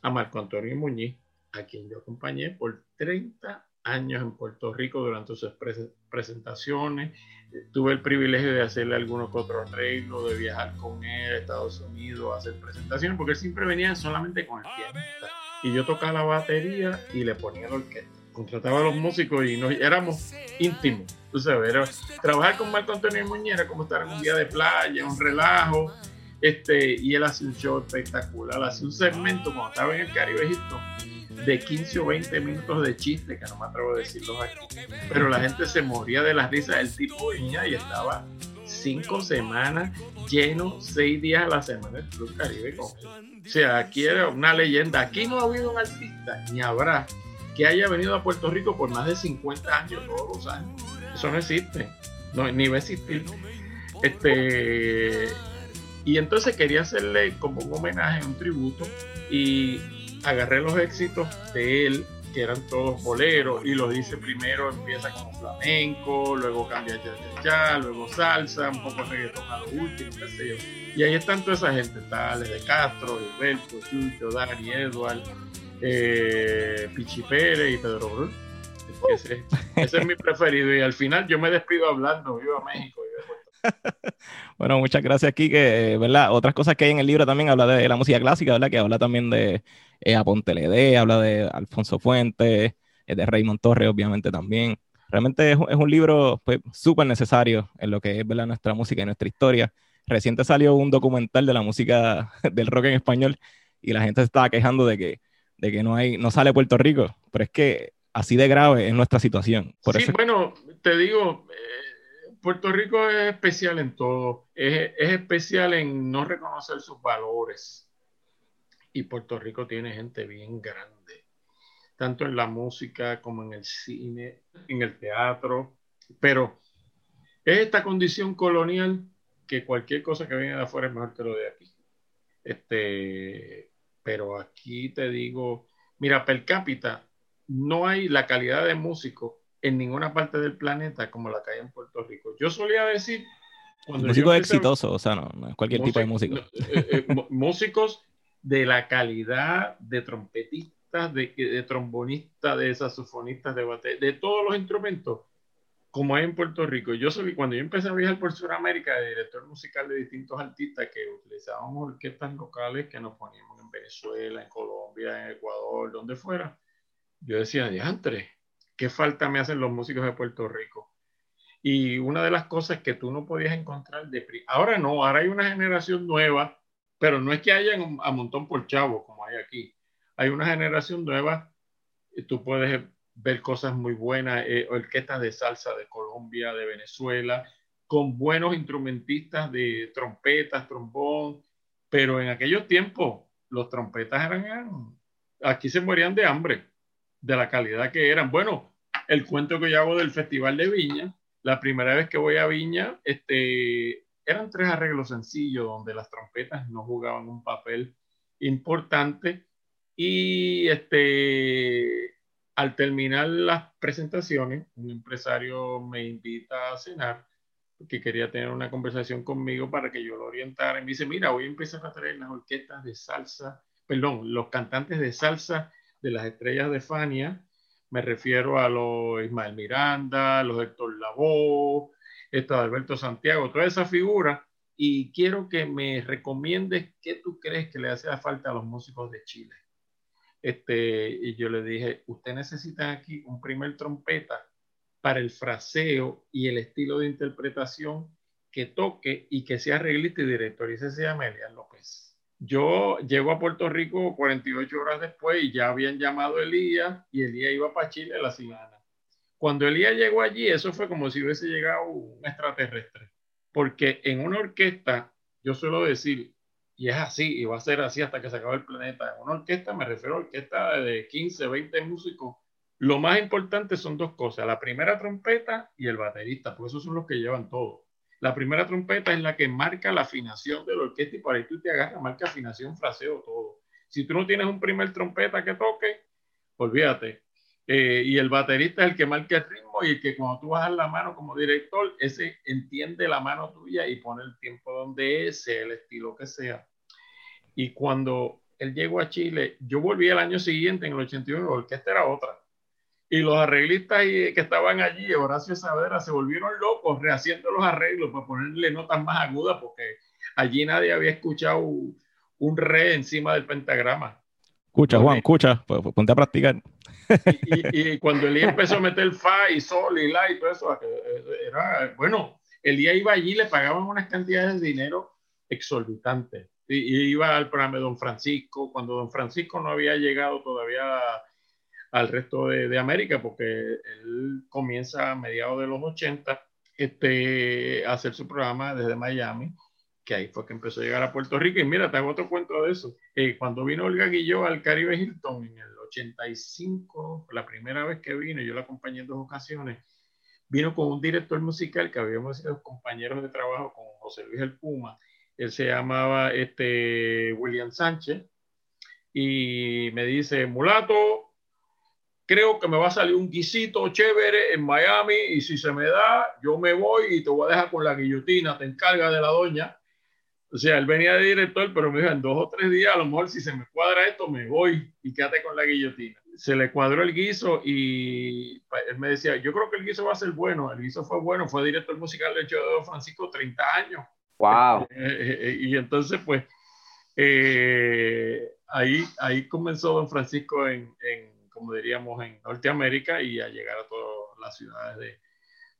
a Marco Antonio Muñiz, a quien yo acompañé por 30 años en Puerto Rico durante sus presentaciones tuve el privilegio de hacerle algunos otros arreglos, de viajar con él a Estados Unidos, hacer presentaciones, porque él siempre venía solamente con el pianista. Y yo tocaba la batería y le ponía la orquesta. Contrataba a los músicos y nos, éramos íntimos. Tú sabes, trabajar con Marco Antonio Muñera era como estar en un día de playa, un relajo. Este, y él hace un show espectacular, hace un segmento cuando estaba en el Caribe Egipto de 15 o 20 minutos de chiste, que no me atrevo a decirlos aquí, pero la gente se moría de las risas. El tipo venía y estaba cinco semanas lleno, seis días a la semana el Club Caribe con O sea, aquí era una leyenda. Aquí no ha habido un artista, ni habrá, que haya venido a Puerto Rico por más de 50 años, todos los años. Eso no existe, no, ni va a existir. Este, y entonces quería hacerle como un homenaje, un tributo, y agarré los éxitos de él, que eran todos boleros, y los hice primero, empieza con flamenco, luego cambia ya, ya, luego salsa, un poco reggaetón a lo último, qué sé yo. Y ahí están toda esa gente, tales de Castro, Gilberto, Chucho, Dani, Edward, eh, Pichi Pérez y Pedro Brun. Ese, es mi preferido. Y al final yo me despido hablando, viva México. bueno, muchas gracias, aquí que ¿verdad? Otras cosas que hay en el libro también habla de la música clásica, ¿verdad? Que habla también de eh, Aponte Ledé, habla de Alfonso Fuentes, eh, de Raymond Torres, obviamente también. Realmente es, un libro pues, súper necesario en lo que es ¿verdad? nuestra música y nuestra historia. Reciente salió un documental de la música del rock en español y la gente se estaba quejando de que, de que no, hay, no sale Puerto Rico, pero es que así de grave es nuestra situación. Por sí, bueno, te digo, eh, Puerto Rico es especial en todo, es, es, especial en no reconocer sus valores y Puerto Rico tiene gente bien grande, tanto en la música como en el cine, en el teatro, pero es esta condición colonial que cualquier cosa que viene de afuera es mejor que lo de aquí. Este, pero aquí te digo, mira, per cápita, no hay la calidad de músico en ninguna parte del planeta como la que hay en Puerto Rico. Yo solía decir... Cuando músico exitoso, o sea, no, es cualquier tipo de músico. Eh, eh, músicos de la calidad de trompetistas, de, de trombonistas, de saxofonistas, de de todos los instrumentos, como hay en Puerto Rico. Yo soy, cuando yo empecé a viajar por Sudamérica, de director musical de distintos artistas que utilizábamos orquestas locales que nos poníamos en Venezuela, en Colombia, en Ecuador, donde fuera, yo decía, diantre, ¿qué falta me hacen los músicos de Puerto Rico? Y una de las cosas que tú no podías encontrar de... Ahora no, ahora hay una generación nueva pero no es que hayan a montón por chavo como hay aquí. Hay una generación nueva, y tú puedes ver cosas muy buenas, eh, orquestas de salsa de Colombia, de Venezuela, con buenos instrumentistas de trompetas, trombón, pero en aquellos tiempos los trompetas eran, aquí se morían de hambre, de la calidad que eran. Bueno, el cuento que yo hago del Festival de Viña, la primera vez que voy a Viña, este, eran tres arreglos sencillos donde las trompetas no jugaban un papel importante Y este, al terminar las presentaciones, un empresario me invita a cenar que quería tener una conversación conmigo para que yo lo orientara. Y me dice, mira, voy a empezar a traer las orquestas de salsa, perdón, los cantantes de salsa de las estrellas de Fania. Me refiero a los Ismael Miranda, los Héctor Lavoe, esta Alberto Santiago, toda esa figura. Y quiero que me recomiendes qué tú crees que le hace falta a los músicos de Chile. Este, y yo le dije, usted necesita aquí un primer trompeta para el fraseo y el estilo de interpretación que toque y que sea arreglista y director. Y ese se llama Elian López. Yo llego a Puerto Rico 48 horas después y ya habían llamado a Elías y Elías iba para Chile la semana. Cuando Elías llegó allí, eso fue como si hubiese llegado un extraterrestre. Porque en una orquesta, yo suelo decir, y es así, y va a ser así hasta que se acabe el planeta. En una orquesta, me refiero a orquesta de 15, 20 músicos lo más importante son dos cosas, la primera trompeta y el baterista, porque esos son los que llevan todo. La primera trompeta es la que marca la afinación de la orquesta y para ahí tú te agarras, marca afinación, fraseo, todo. Si tú no tienes un primer trompeta que toque, olvídate. Eh, y el baterista es el que marca el ritmo y el que cuando tú bajas la mano como director, ese entiende la mano tuya y pone el tiempo donde es, el estilo que sea. Y cuando él llegó a Chile, yo volví el año siguiente, en el 81, la orquesta era otra y los arreglistas que estaban allí, Horacio Saavedra, se volvieron locos rehaciendo los arreglos para ponerle notas más agudas porque allí nadie había escuchado un re encima del pentagrama. Escucha, Juan, escucha, pues, pues, ponte a practicar. Y, cuando Elías empezó a meter fa y sol y la y todo eso, era, bueno, Elías iba allí, le pagaban unas cantidades de dinero exorbitantes. Y, iba al programa de Don Francisco, cuando Don Francisco no había llegado todavía al resto de, América, porque él comienza a mediados de los 80 este, a hacer su programa desde Miami, que ahí fue que empezó a llegar a Puerto Rico. Y mira, te hago otro cuento de eso. Eh, cuando vino Olga Guilló al Caribe Hilton en el 85, la primera vez que vino, yo la acompañé en dos ocasiones, vino con un director musical que habíamos sido compañeros de trabajo con José Luis El Puma. Él se llamaba este, William Sánchez y me dice, mulato, creo que me va a salir un guisito chévere en Miami y si se me da, yo me voy y te voy a dejar con la guillotina, te encarga de la doña. O sea, él venía de director, pero me dijo, en dos o tres días, a lo mejor si se me cuadra esto, me voy y quédate con la guillotina. Se le cuadró el guiso y él me decía, yo creo que el guiso va a ser bueno. El guiso fue bueno, fue director musical de hecho de Don Francisco 30 años. ¡Wow! y entonces, pues, eh, ahí, ahí comenzó Don Francisco en como diríamos, en Norteamérica y a llegar a todas las ciudades de,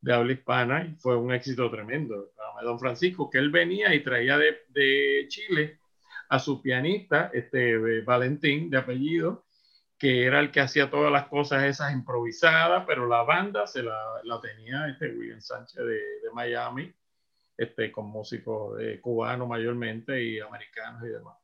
de habla hispana y fue un éxito tremendo. Don Francisco, que él venía y traía de, de Chile a su pianista, este Valentín de apellido, que era el que hacía todas las cosas esas improvisadas, pero la banda se la, la tenía este William Sánchez de, de Miami, este, con músicos eh, cubanos mayormente y americanos y demás.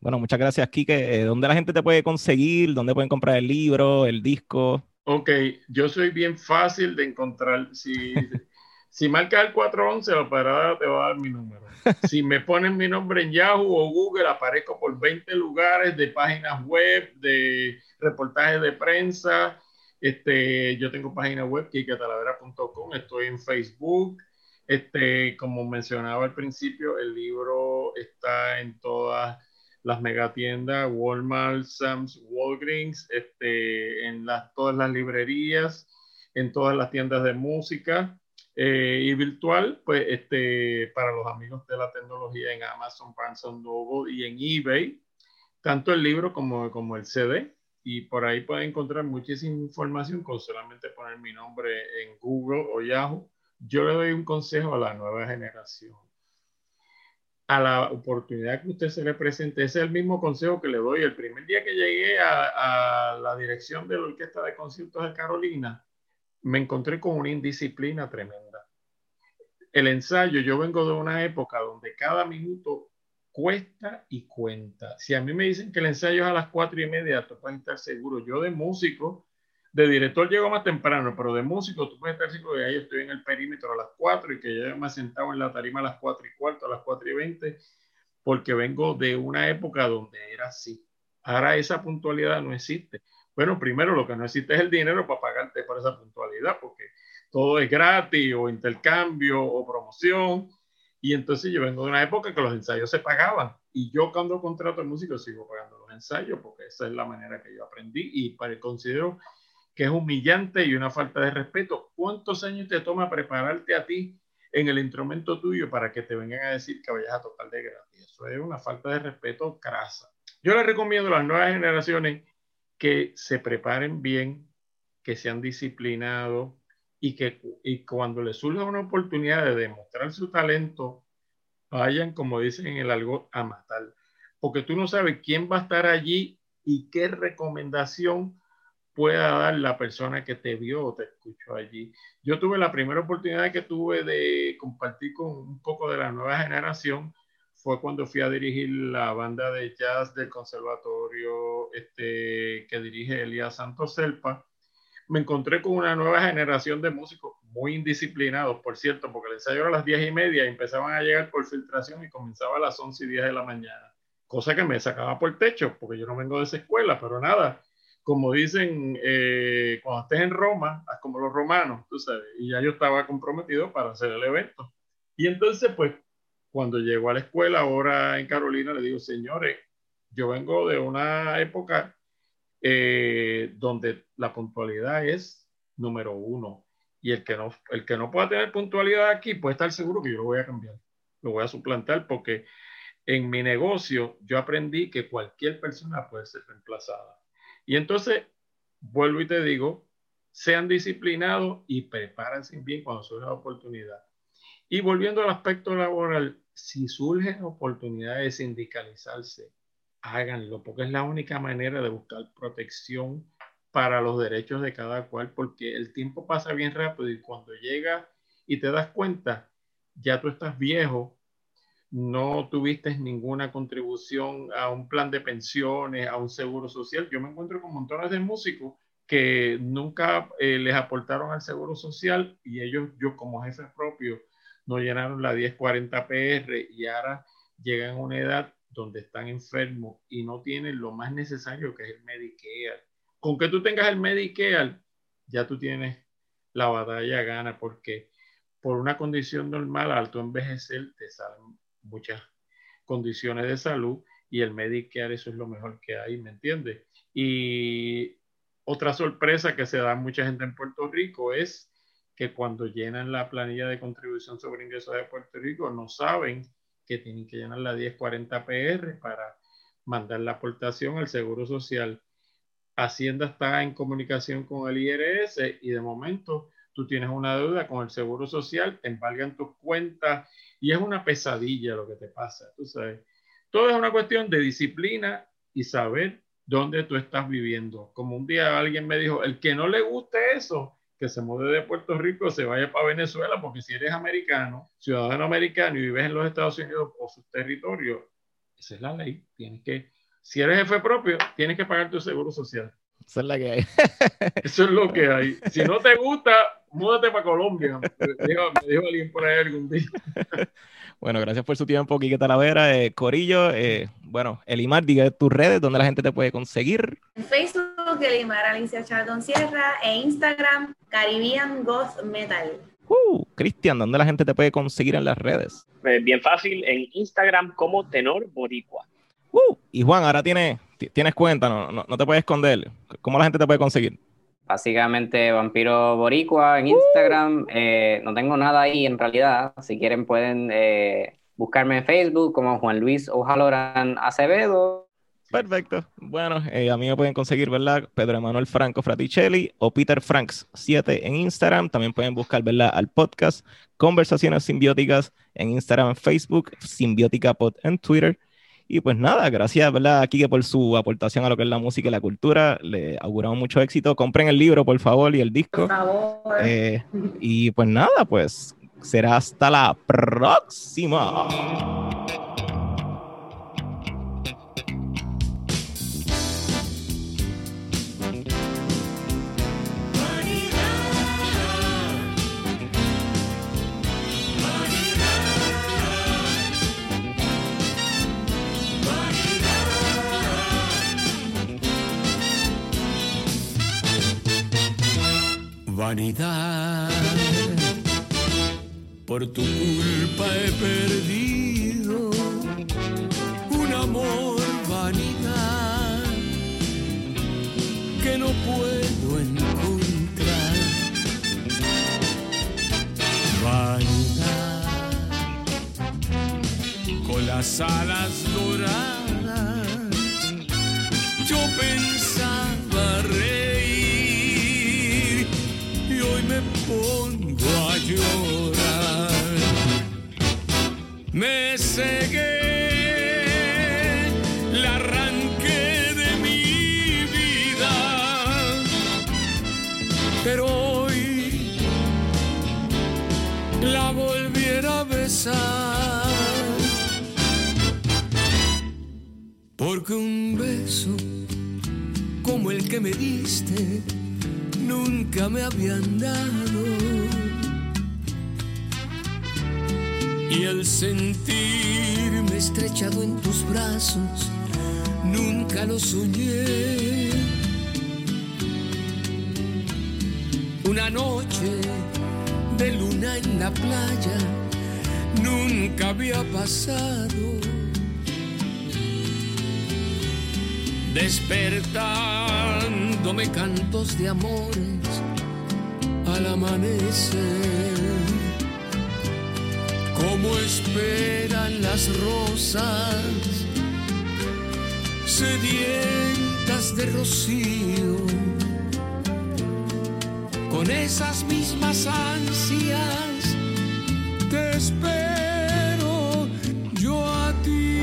Bueno, muchas gracias, Kike. Eh, ¿Dónde la gente te puede conseguir? ¿Dónde pueden comprar el libro, el disco? Ok, yo soy bien fácil de encontrar. Si, si marcas el 411, la operadora te va a dar mi número. Si me ponen mi nombre en Yahoo o Google, aparezco por 20 lugares de páginas web, de reportajes de prensa. Este, yo tengo página web, kiketalavera.com, estoy en Facebook. Este, como mencionaba al principio, el libro está en todas las megatiendas, Walmart, Sam's, Walgreens, este, en las, todas las librerías, en todas las tiendas de música eh, y virtual, pues este, para los amigos de la tecnología en Amazon, Barnes Noble y en eBay, tanto el libro como, como el CD. Y por ahí pueden encontrar muchísima información con solamente poner mi nombre en Google o Yahoo. Yo le doy un consejo a la nueva generación a la oportunidad que usted se le presente. Ese es el mismo consejo que le doy. El primer día que llegué a, la dirección de la Orquesta de Conciertos de Carolina, me encontré con una indisciplina tremenda. El ensayo, yo vengo de una época donde cada minuto cuesta y cuenta. Si a mí me dicen que el ensayo es a las cuatro y media, tú puedes estar seguro. Yo de músico de director llego más temprano, pero de músico tú puedes estar seguro que ahí estoy en el perímetro a las 4 y que ya me he sentado en la tarima a las 4 y cuarto, a las 4 y 20, porque vengo de una época donde era así. Ahora esa puntualidad no existe. Bueno, primero lo que no existe es el dinero para pagarte por esa puntualidad, porque todo es gratis o intercambio o promoción. Y entonces yo vengo de una época que los ensayos se pagaban. Y yo cuando contrato de músico sigo pagando los ensayos porque esa es la manera que yo aprendí y para, considero que es humillante y una falta de respeto. ¿Cuántos años te toma prepararte a ti en el instrumento tuyo para que te vengan a decir que vayas a tocar de gratis? Eso es una falta de respeto crasa. Yo les recomiendo a las nuevas generaciones que se preparen bien, que sean disciplinados y que y cuando les surja una oportunidad de demostrar su talento, vayan, como dicen en el algo, a matar. Porque tú no sabes quién va a estar allí y qué recomendación pueda dar la persona que te vio o te escuchó allí. Yo tuve la primera oportunidad que tuve de compartir con un poco de la nueva generación fue cuando fui a dirigir la banda de jazz del conservatorio este, que dirige Elías Santos Selpa. Me encontré con una nueva generación de músicos muy indisciplinados, por cierto, porque el ensayo era a las 10 y media y empezaban a llegar por filtración y comenzaba a las 11 y 10 de la mañana. Cosa que me sacaba por el techo, porque yo no vengo de esa escuela, pero nada, como dicen, eh, cuando estés en Roma, haz como los romanos, y ya yo estaba comprometido para hacer el evento. Y entonces, pues, cuando llego a la escuela, ahora en Carolina, le digo, señores, yo vengo de una época eh, donde la puntualidad es número uno. Y el que, no, el que no pueda tener puntualidad aquí puede estar seguro que yo lo voy a cambiar, lo voy a suplantar porque en mi negocio yo aprendí que cualquier persona puede ser reemplazada. Y entonces, vuelvo y te digo, sean disciplinados y prepárense bien cuando surja la oportunidad. Y volviendo al aspecto laboral, si surgen oportunidades de sindicalizarse, háganlo, porque es la única manera de buscar protección para los derechos de cada cual, porque el tiempo pasa bien rápido y cuando llega y te das cuenta, ya tú estás viejo, no tuviste ninguna contribución a un plan de pensiones, a un seguro social. Yo me encuentro con montones de músicos que nunca eh, les aportaron al seguro social y ellos, yo como jefe propio, no llenaron la 1040 PR y ahora llegan a una edad donde están enfermos y no tienen lo más necesario que es el Medicare. Con que tú tengas el Medicare, ya tú tienes la batalla gana porque por una condición normal, al tu envejecer, te salen muchas condiciones de salud y el Medicare eso es lo mejor que hay, ¿me entiendes? Y otra sorpresa que se da a mucha gente en Puerto Rico es que cuando llenan la planilla de contribución sobre ingresos de Puerto Rico no saben que tienen que llenar la 1040 PR para mandar la aportación al Seguro Social. Hacienda está en comunicación con el IRS y de momento tú tienes una deuda con el Seguro Social, te embargan tus cuentas y es una pesadilla lo que te pasa. Tú sabes, todo es una cuestión de disciplina y saber dónde tú estás viviendo. Como un día alguien me dijo, el que no le guste eso, que se mude de Puerto Rico, se vaya para Venezuela, porque si eres americano, ciudadano americano y vives en los Estados Unidos o sus territorios, esa es la ley. Tienes que, si eres jefe propio, tienes que pagar tu seguro social. Eso es la que hay. Eso es lo que hay. Si no te gusta, múdate para Colombia. Me dijo, alguien por ahí algún día. Bueno, gracias por su tiempo, Quique Talavera. Eh, Corillo, eh, bueno, Elimar, diga tus redes, donde la gente te puede conseguir. En Facebook, Elimar Alicia Chardon Sierra, e Instagram, Caribbean Ghost Metal. Uh, Cristian, ¿dónde la gente te puede conseguir en las redes? Pues bien fácil, en Instagram como Tenor Boricua. Uh, y Juan, ahora tienes, tienes cuenta, no, no, no te puedes esconder. ¿Cómo la gente te puede conseguir? Básicamente Vampiro Boricua en Instagram. Eh, no tengo nada ahí en realidad. Si quieren pueden eh, buscarme en Facebook como Juan Luis Ojaloran Acevedo. Perfecto. Bueno, eh, a mí me pueden conseguir, ¿verdad? Pedro Emanuel Franco Fraticelli o Peter Franks 7 en Instagram. También pueden buscar, ¿verdad? Al podcast Conversaciones Simbióticas en Instagram, Facebook, Simbiótica Pod en Twitter. Y pues nada, gracias, ¿verdad, Kike, por su aportación a lo que es la música y la cultura. Le auguramos mucho éxito. Compren el libro, por favor, y el disco. Por favor. Eh, y pues nada, pues será hasta la próxima. Vanidad. Por tu culpa he perdido un amor vanidad que no puedo encontrar. Vanidad con las alas doradas. Yo pongo a llorar. Me cegué, la arranqué de mi vida, pero hoy la volviera a besar. Porque un beso como el que me diste nunca me habían dado. Y el sentirme estrechado en tus brazos nunca lo soñé. Una noche de luna en la playa nunca había pasado. Despertándome cantos de amores al amanecer. Como esperan las rosas sedientas de rocío, con esas mismas ansias te espero yo a ti.